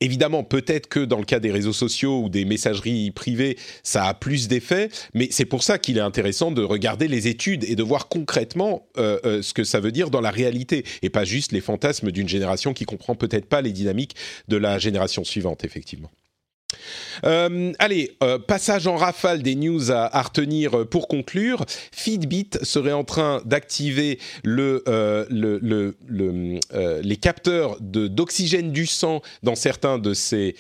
Évidemment, peut-être que dans le cas des réseaux sociaux ou des messageries privées, ça a plus d'effet, mais c'est pour ça qu'il est intéressant de regarder les études et de voir concrètement euh, euh, ce que ça veut dire dans la réalité, et pas juste les fantasmes d'une génération qui comprend peut-être pas les dynamiques de la génération suivante, effectivement. Euh, allez, euh, passage en rafale des news à, retenir pour conclure. Fitbit serait en train d'activer le, euh, le, le, les capteurs d'oxygène du sang dans certains de ces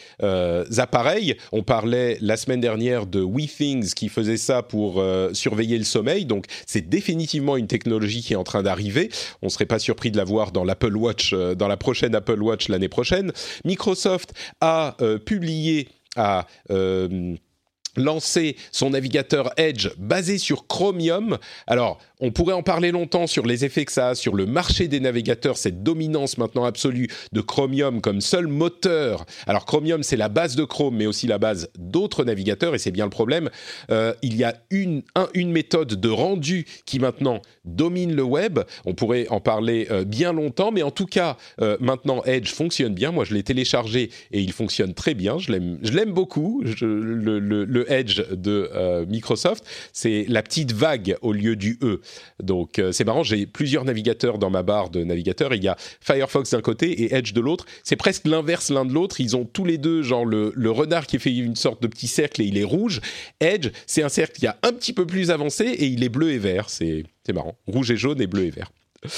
appareils. On parlait la semaine dernière de WeThings qui faisait ça pour surveiller le sommeil. Donc c'est définitivement une technologie qui est en train d'arriver. On ne serait pas surpris de la voir dans l'Apple Watch, dans la prochaine Apple Watch l'année prochaine. Microsoft a publié a euh, lancé son navigateur Edge basé sur Chromium. Alors, on pourrait en parler longtemps sur les effets que ça a sur le marché des navigateurs, cette dominance maintenant absolue de Chromium comme seul moteur. Alors Chromium, c'est la base de Chrome, mais aussi la base d'autres navigateurs, et c'est bien le problème. Euh, il y a une, méthode de rendu qui maintenant domine le web. On pourrait en parler euh, bien longtemps, mais en tout cas, euh, maintenant Edge fonctionne bien. Moi, je l'ai téléchargé et il fonctionne très bien. Je l'aime beaucoup, le, Edge de Microsoft. C'est la petite vague au lieu du E. Donc euh, c'est marrant, j'ai plusieurs navigateurs dans ma barre de navigateurs. Il y a Firefox d'un côté et Edge de l'autre. C'est presque l'inverse l'un de l'autre. Ils ont tous les deux genre le, renard qui fait une sorte de petit cercle et il est rouge. Edge, c'est un cercle qui a un petit peu plus avancé et il est bleu et vert. C'est marrant. Rouge et jaune et bleu et vert.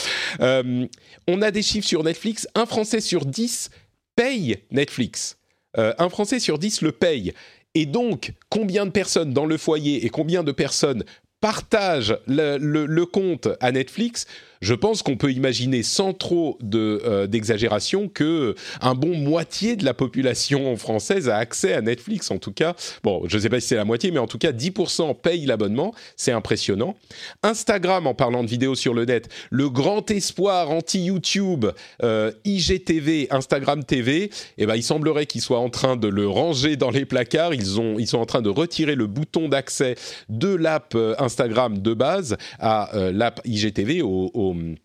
Euh, on a des chiffres sur Netflix. Un Français sur dix paye Netflix. Euh, un Français sur dix le paye. Et donc, combien de personnes dans le foyer et combien de personnes partagent le, compte à Netflix je pense qu'on peut imaginer sans trop de euh, d'exagération que un bon moitié de la population française a accès à Netflix. En tout cas, bon, je ne sais pas si c'est la moitié, mais en tout cas, 10% payent l'abonnement. C'est impressionnant. Instagram, en parlant de vidéos sur le net, le grand espoir anti-YouTube, euh, IGTV, Instagram TV, eh ben, il semblerait qu'ils soient en train de le ranger dans les placards. Ils, ont, ils sont en train de retirer le bouton d'accès de l'app euh, Instagram de base à euh, l'app IGTV, au zum ähm,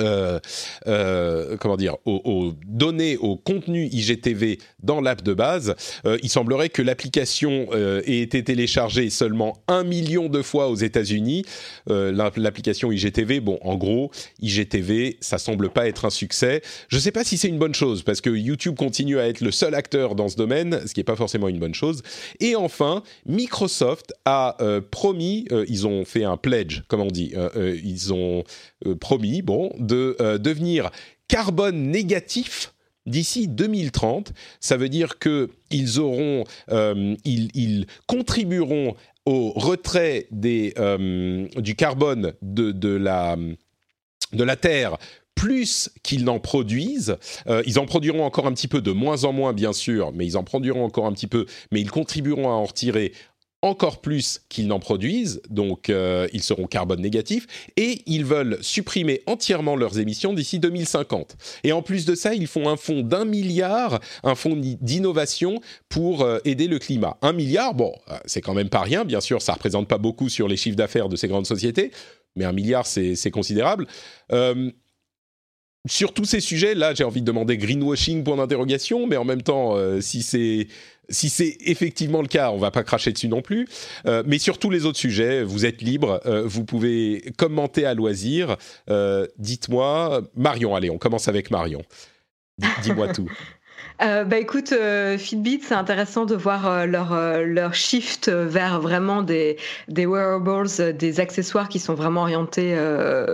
euh, euh, comment dire, aux, données, au contenu IGTV dans l'app de base, euh, il semblerait que l'application ait été téléchargée seulement un million de fois aux États-Unis. l'application IGTV, bon, en gros, IGTV, ça semble pas être un succès. Je sais pas si c'est une bonne chose parce que YouTube continue à être le seul acteur dans ce domaine, ce qui est pas forcément une bonne chose. Et enfin, Microsoft a promis, ils ont fait un pledge, comme on dit, ils ont promis, bon de euh, devenir carbone négatif d'ici 2030. Ça veut dire qu'ils auront, euh, ils, contribueront au retrait des, euh, du carbone de, de, la, de la Terre plus qu'ils n'en produisent. ils en produiront encore un petit peu, de moins en moins bien sûr, mais ils en produiront encore un petit peu, mais ils contribueront à en retirer encore plus qu'ils n'en produisent, donc euh, ils seront carbone négatifs, et ils veulent supprimer entièrement leurs émissions d'ici 2050. Et en plus de ça, ils font un fonds d'un milliard, un fonds d'innovation pour euh, aider le climat. Un milliard, bon, euh, c'est quand même pas rien, bien sûr, ça représente pas beaucoup sur les chiffres d'affaires de ces grandes sociétés, mais un milliard, c'est considérable. Sur tous ces sujets, là, j'ai envie de demander greenwashing pour d'interrogation, mais en même temps, si c'est si c'est effectivement le cas, on va pas cracher dessus non plus. Euh, mais sur tous les autres sujets, vous êtes libre, euh, vous pouvez commenter à loisir. Euh, dites-moi, Marion, allez, on commence avec Marion. Dis-moi tout. Euh, bah écoute, euh, Fitbit, c'est intéressant de voir euh, leur, leur shift vers vraiment des, des wearables, des accessoires qui sont vraiment orientés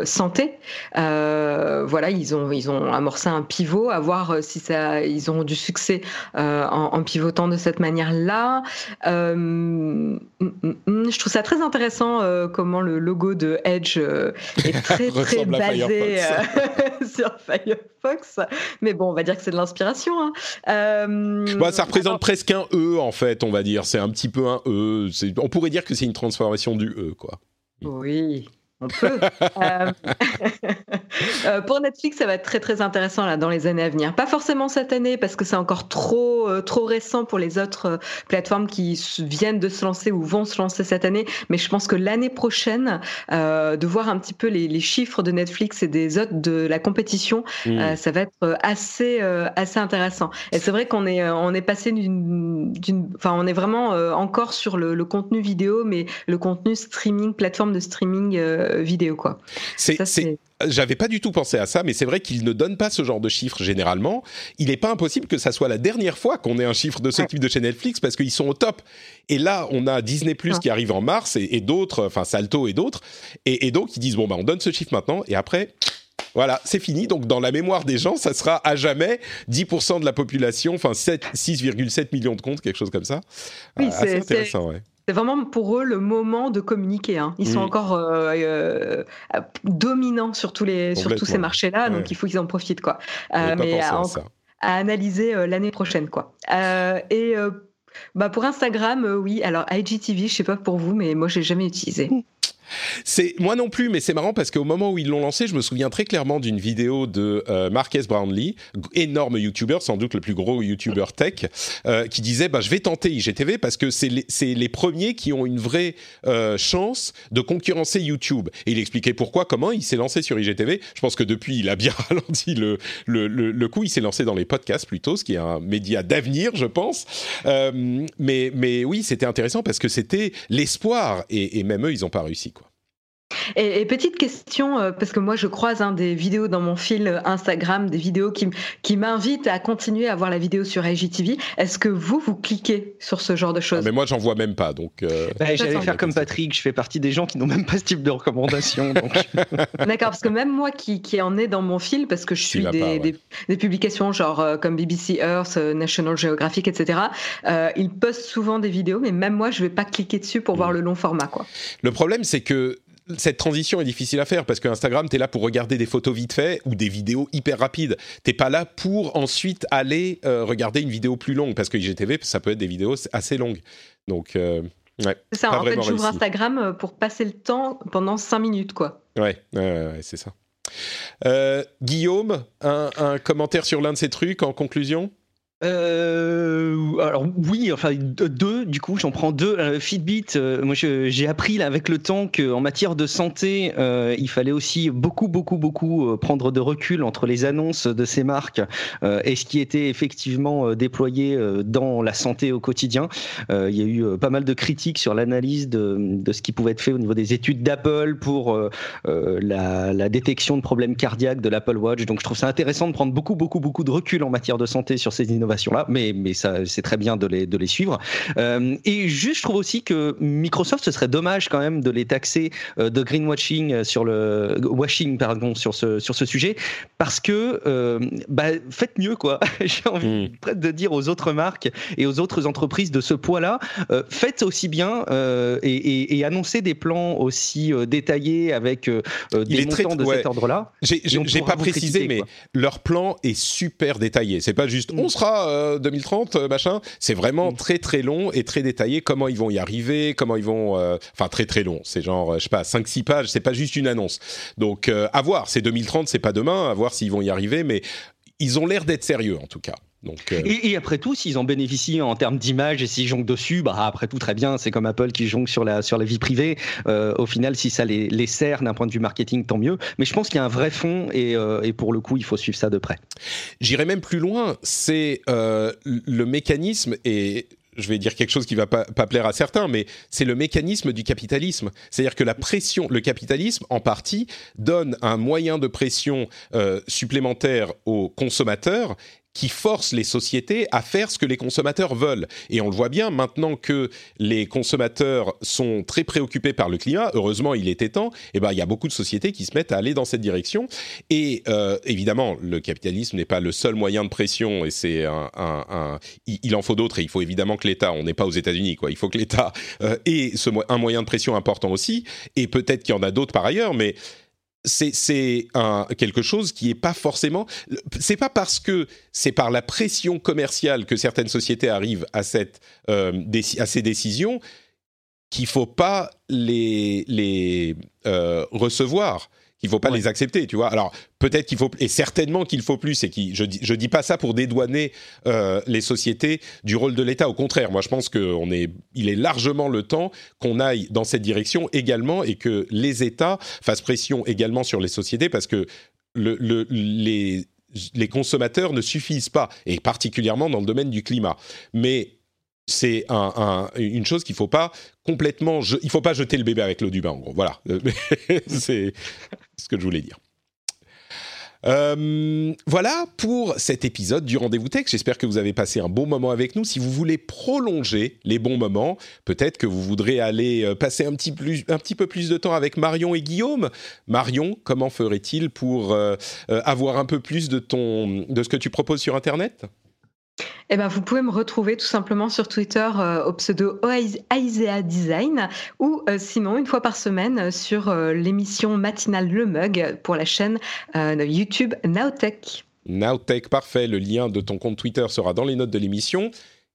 santé. voilà, ils ont, ils ont amorcé un pivot, à voir si ça, ils ont du succès en, en, pivotant de cette manière-là. Mm, mm, mm, je trouve ça très intéressant comment le logo de Edge est très très basé sur Firefox. Mais bon, on va dire que c'est de l'inspiration. Hein. Euh, bah, ça représente presque un E en fait, on va dire. C'est un petit peu un E. On pourrait dire que c'est une transformation du E, quoi. Oui. On peut. Euh, euh, pour Netflix, ça va être très très intéressant là dans les années à venir. Pas forcément cette année parce que c'est encore trop euh, trop récent pour les autres plateformes qui viennent de se lancer ou vont se lancer cette année. Mais je pense que l'année prochaine, de voir un petit peu les, chiffres de Netflix et des autres de la compétition, mm. ça va être assez assez intéressant. Et c'est vrai qu'on est on est passé d'une enfin on est vraiment encore sur le, le, contenu vidéo, mais le contenu streaming, plateforme de streaming euh, vidéo quoi. C'est j'avais pas du tout pensé à ça, mais c'est vrai qu'il ne donne pas ce genre de chiffres généralement. Il n'est pas impossible que ça soit la dernière fois qu'on ait un chiffre de ce type de chez Netflix parce qu'ils sont au top. Et là, on a Disney Plus qui arrive en mars et, d'autres, enfin Salto et d'autres, et, donc ils disent bon bah on donne ce chiffre maintenant et après. Voilà, c'est fini. Donc, dans la mémoire des gens, ça sera à jamais 10% de la population, enfin 6,7 millions de comptes, quelque chose comme ça. Oui, ah, c'est intéressant, ouais. C'est vraiment pour eux le moment de communiquer. Hein. Ils sont encore euh, euh, dominants sur tous, les, sur tous ces marchés-là, donc il faut qu'ils en profitent. Quoi. Euh, mais à, analyser l'année prochaine. Quoi. et bah pour Instagram, oui. Alors IGTV, je sais pas pour vous, mais moi j'ai jamais utilisé. C'est moi non plus, mais c'est marrant parce qu'au moment où ils l'ont lancé, je me souviens très clairement d'une vidéo de euh, Marques Brownlee, énorme YouTuber, sans doute le plus gros YouTuber tech, euh, qui disait bah, je vais tenter IGTV parce que c'est les, les, premiers qui ont une vraie euh, chance de concurrencer YouTube. Et il expliquait pourquoi, comment il s'est lancé sur IGTV. Je pense que depuis, il a bien ralenti le, le, le, coup. Il s'est lancé dans les podcasts plutôt, ce qui est un média d'avenir, je pense. mais, mais oui, c'était intéressant parce que c'était l'espoir et, et même eux, ils n'ont pas réussi. Et, petite question, euh, parce que moi je croise hein, des vidéos dans mon fil Instagram, des vidéos qui, qui m'invitent à continuer à voir la vidéo sur IGTV. Est-ce que vous, vous cliquez sur ce genre de choses? Ah, Mais moi j'en vois même pas. donc. Euh... Bah, J'allais faire comme Patrick, je fais partie des gens qui n'ont même pas ce type de recommandation. D'accord, parce que même moi qui, qui en est dans mon fil, parce que je suis des, des, publications genre euh, comme BBC Earth, euh, National Geographic, etc., ils postent souvent des vidéos, mais même moi je vais pas cliquer dessus pour mm. voir le long format. Quoi. Le problème c'est que cette transition est difficile à faire parce que Instagram, tu es là pour regarder des photos vite fait ou des vidéos hyper rapides. T'es pas là pour ensuite aller euh, regarder une vidéo plus longue parce que IGTV, ça peut être des vidéos assez longues. Donc, euh, ouais. C'est ça, en fait, j'ouvre Instagram euh, pour passer le temps pendant 5 minutes, quoi. Ouais, ouais, c'est ça. Guillaume, un commentaire sur l'un de ces trucs en conclusion? Euh, alors oui, enfin deux. Du coup, j'en prends deux. Euh, Fitbit. Euh, moi, j'ai appris là avec le temps qu'en matière de santé, euh, il fallait aussi beaucoup, beaucoup, beaucoup prendre de recul entre les annonces de ces marques et ce qui était effectivement déployé dans la santé au quotidien. il y a eu pas mal de critiques sur l'analyse de, de, ce qui pouvait être fait au niveau des études d'Apple pour la, la, détection de problèmes cardiaques de l'Apple Watch. Donc, je trouve ça intéressant de prendre beaucoup, beaucoup, beaucoup de recul en matière de santé sur ces innovations là mais, mais ça, c'est très bien de les, de les suivre. Euh, et juste, je trouve aussi que Microsoft, ce serait dommage quand même de les taxer euh, de greenwashing euh, sur le washing, pardon, sur ce, sur ce sujet, parce que bah, faites mieux, quoi. J'ai envie hmm. de dire aux autres marques et aux autres entreprises de ce poids-là, faites aussi bien et, et, annoncez des plans aussi détaillés avec des montants de cet ordre-là. J'ai pas précisé, mais leur plan est super détaillé. C'est pas juste on sera 2030, euh, machin. C'est vraiment mm. très très long et très détaillé. Comment ils vont y arriver, comment ils vont. Euh, enfin, très très long. C'est genre, euh, je sais pas, 5-6 pages. C'est pas juste une annonce. Donc, à voir. C'est 2030, c'est pas demain. À voir s'ils vont y arriver. Mais ils ont l'air d'être sérieux en tout cas. Donc, euh, et, après tout, s'ils en bénéficient en termes d'image et s'ils jonquent dessus, bah après tout très bien. C'est comme Apple qui jonque sur la sur la vie privée. Euh, au final, si ça les, les sert d'un point de vue marketing, tant mieux. Mais je pense qu'il y a un vrai fond et, euh, et, pour le coup, il faut suivre ça de près. J'irai même plus loin. C'est le mécanisme et je vais dire quelque chose qui va pas, pas plaire à certains, mais c'est le mécanisme du capitalisme. C'est-à-dire que la pression, le capitalisme, en partie, donne un moyen de pression supplémentaire aux consommateurs qui force les sociétés à faire ce que les consommateurs veulent. Et on le voit bien maintenant que les consommateurs sont très préoccupés par le climat. Heureusement, il était temps. Et eh ben, il y a beaucoup de sociétés qui se mettent à aller dans cette direction. Et euh, évidemment, le capitalisme n'est pas le seul moyen de pression. Et c'est un, un, il, en faut d'autres. Et il faut évidemment que l'État. On n'est pas aux États-Unis, quoi. Il faut que l'État euh, ait un moyen de pression important aussi. Et peut-être qu'il y en a d'autres par ailleurs, mais c'est quelque chose qui est pas forcément. C'est pas parce que c'est par la pression commerciale que certaines sociétés arrivent à cette euh, à ces décisions qu'il faut pas les les euh, recevoir qu'il faut pas les accepter, tu vois. Alors peut-être qu'il faut et certainement qu'il faut plus et qui je dis je dis pas ça pour dédouaner euh, les sociétés du rôle de l'État. Au contraire, moi je pense que on est il est largement le temps qu'on aille dans cette direction également et que les États fassent pression également sur les sociétés parce que le, le les les consommateurs ne suffisent pas, et particulièrement dans le domaine du climat. Mais c'est une chose qu'il faut pas complètement, il faut pas jeter le bébé avec l'eau du bain. En gros, voilà, c'est ce que je voulais dire. Euh, voilà pour cet épisode du Rendez-vous Tech. J'espère que vous avez passé un bon moment avec nous. Si vous voulez prolonger les bons moments, peut-être que vous voudrez aller euh, passer un petit, plus, peu plus de temps avec Marion et Guillaume. Marion, comment ferait-il pour euh, avoir un peu plus de, ton, de ce que tu proposes sur Internet? Eh ben, vous pouvez me retrouver tout simplement sur Twitter euh, au pseudo Aisea Design ou euh, sinon une fois par semaine sur euh, l'émission matinale Le Mug pour la chaîne YouTube Nowtech. Nowtech, parfait. Le lien de ton compte Twitter sera dans les notes de l'émission.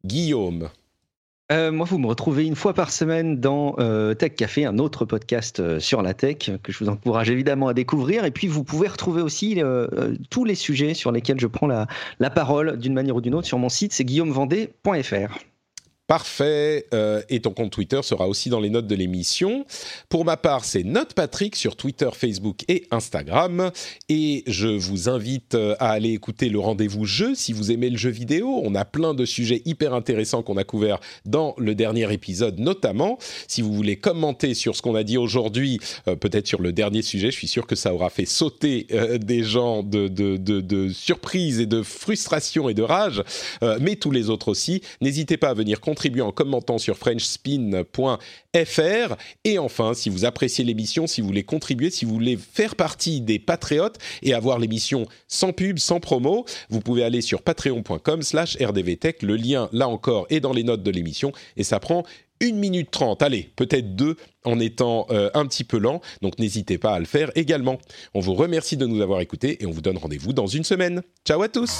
Guillaume. Euh, moi, vous me retrouvez une fois par semaine dans euh, Tech Café, un autre podcast euh, sur la tech que je vous encourage évidemment à découvrir. Et puis, vous pouvez retrouver aussi tous les sujets sur lesquels je prends la, parole d'une manière ou d'une autre sur mon site, c'est guillaumevendée.fr. Parfait. Euh, et ton compte Twitter sera aussi dans les notes de l'émission. Pour ma part, c'est Note Patrick sur Twitter, Facebook et Instagram. Et je vous invite euh, à aller écouter le rendez-vous jeu si vous aimez le jeu vidéo. On a plein de sujets hyper intéressants qu'on a couverts dans le dernier épisode, notamment. Si vous voulez commenter sur ce qu'on a dit aujourd'hui, euh, peut-être sur le dernier sujet, je suis sûr que ça aura fait sauter des gens de, de, surprise et de frustration et de rage, mais tous les autres aussi. N'hésitez pas à venir contribuer en commentant sur frenchspin.fr. Et enfin, si vous appréciez l'émission, si vous voulez contribuer, si vous voulez faire partie des patriotes et avoir l'émission sans pub, sans promo, vous pouvez aller sur patreon.com slash rdvtech. Le lien, là encore, est dans les notes de l'émission et ça prend une minute trente, allez, peut-être deux en étant euh, un petit peu lent, donc n'hésitez pas à le faire également. On vous remercie de nous avoir écoutés et on vous donne rendez-vous dans une semaine. Ciao à tous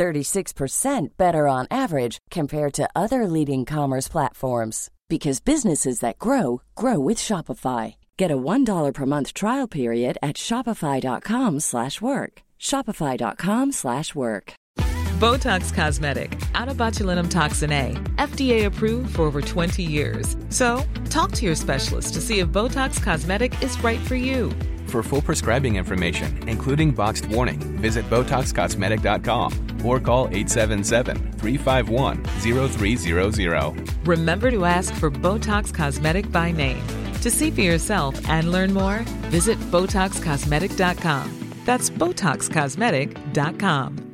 36% better on average compared to other leading commerce platforms because businesses that grow grow with Shopify. Get a $1 per month trial period at shopify.com/work. shopify.com/work. Botox Cosmetic, out of botulinum toxin A, FDA approved for over 20 years. So, talk to your specialist to see if Botox Cosmetic is right for you. For full prescribing information, including boxed warning, visit BotoxCosmetic.com or call 877-351-0300. Remember to ask for Botox Cosmetic by name. To see for yourself and learn more, visit BotoxCosmetic.com. That's BotoxCosmetic.com.